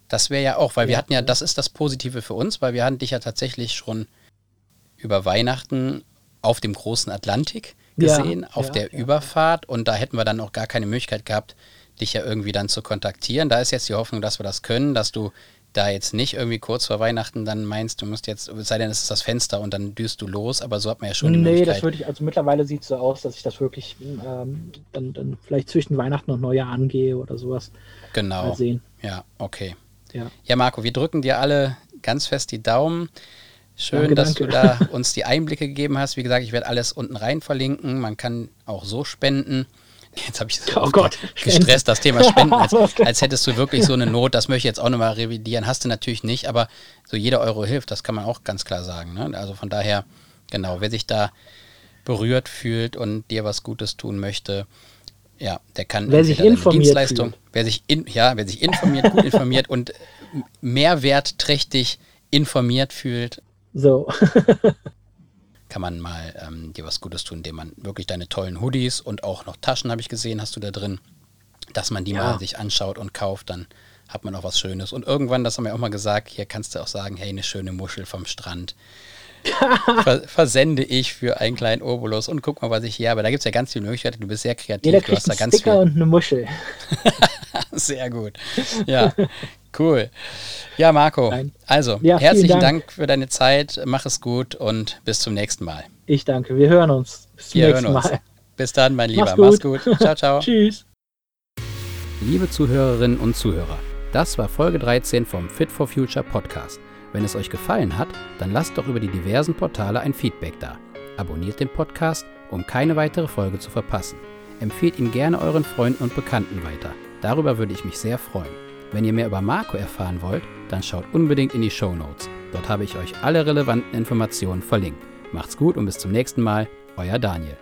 Das wäre ja auch, weil wir Ja. hatten ja, das ist das Positive für uns, weil wir hatten dich ja tatsächlich schon über Weihnachten auf dem großen Atlantik Ja, gesehen, auf ja, der ja. Überfahrt und da hätten wir dann auch gar keine Möglichkeit gehabt, dich ja irgendwie dann zu kontaktieren. Da ist jetzt die Hoffnung, dass wir das können, dass du da jetzt nicht irgendwie kurz vor Weihnachten dann meinst, du musst jetzt, sei denn, es ist das Fenster und dann düst du los, aber so hat man ja schon die Nee, das würde ich, also mittlerweile sieht es so aus, dass ich das wirklich ähm, dann, dann vielleicht zwischen Weihnachten und Neujahr angehe oder sowas. Genau. Mal sehen. Ja, okay. Ja. ja, Marco, wir drücken dir alle ganz fest die Daumen. Schön, danke, dass danke. du da uns die Einblicke gegeben hast. Wie gesagt, ich werde alles unten rein verlinken. Man kann auch so spenden. Jetzt habe ich oh Gott, gestresst, das Thema Spenden, als, als, hättest du wirklich so eine Not. Das möchte ich jetzt auch nochmal revidieren. Hast du natürlich nicht, aber so jeder Euro hilft, das kann man auch ganz klar sagen. Ne? Also von daher, genau, wer sich da berührt fühlt und dir was Gutes tun möchte, ja, der kann wer sich informiert Dienstleistung, fühlt. wer sich in, ja, wer sich informiert, gut informiert und mehrwertträchtig informiert fühlt. So. kann man mal ähm, dir was Gutes tun, indem man wirklich deine tollen Hoodies und auch noch Taschen, habe ich gesehen, hast du da drin, dass man die ja. mal sich anschaut und kauft, dann hat man auch was Schönes. Und irgendwann, das haben wir auch mal gesagt, hier kannst du auch sagen, hey, eine schöne Muschel vom Strand. Ver versende ich für einen kleinen Obolus und guck mal, was ich hier habe. Da gibt es ja ganz viele Möglichkeiten. Du bist sehr kreativ. Jeder du hast da ganz Sticker viel. und eine Muschel. sehr gut. Ja, cool. Ja, Marco. Nein. Also, ja, herzlichen Dank. Dank. für deine Zeit. Mach es gut und bis zum nächsten Mal. Ich danke. Wir hören uns. Bis zum Wir nächsten Mal. Bis dann, mein Lieber. Mach's gut. Mach's gut. Ciao, ciao. Tschüss. Liebe Zuhörerinnen und Zuhörer, das war Folge 13 vom Fit for Future Podcast. Wenn es euch gefallen hat, dann lasst doch über die diversen Portale ein Feedback da. Abonniert den Podcast, um keine weitere Folge zu verpassen. Empfehlt ihn gerne euren Freunden und Bekannten weiter. Darüber würde ich mich sehr freuen. Wenn ihr mehr über Marco erfahren wollt, dann schaut unbedingt in die Show Notes. Dort habe ich euch alle relevanten Informationen verlinkt. Macht's gut und bis zum nächsten Mal, euer Daniel.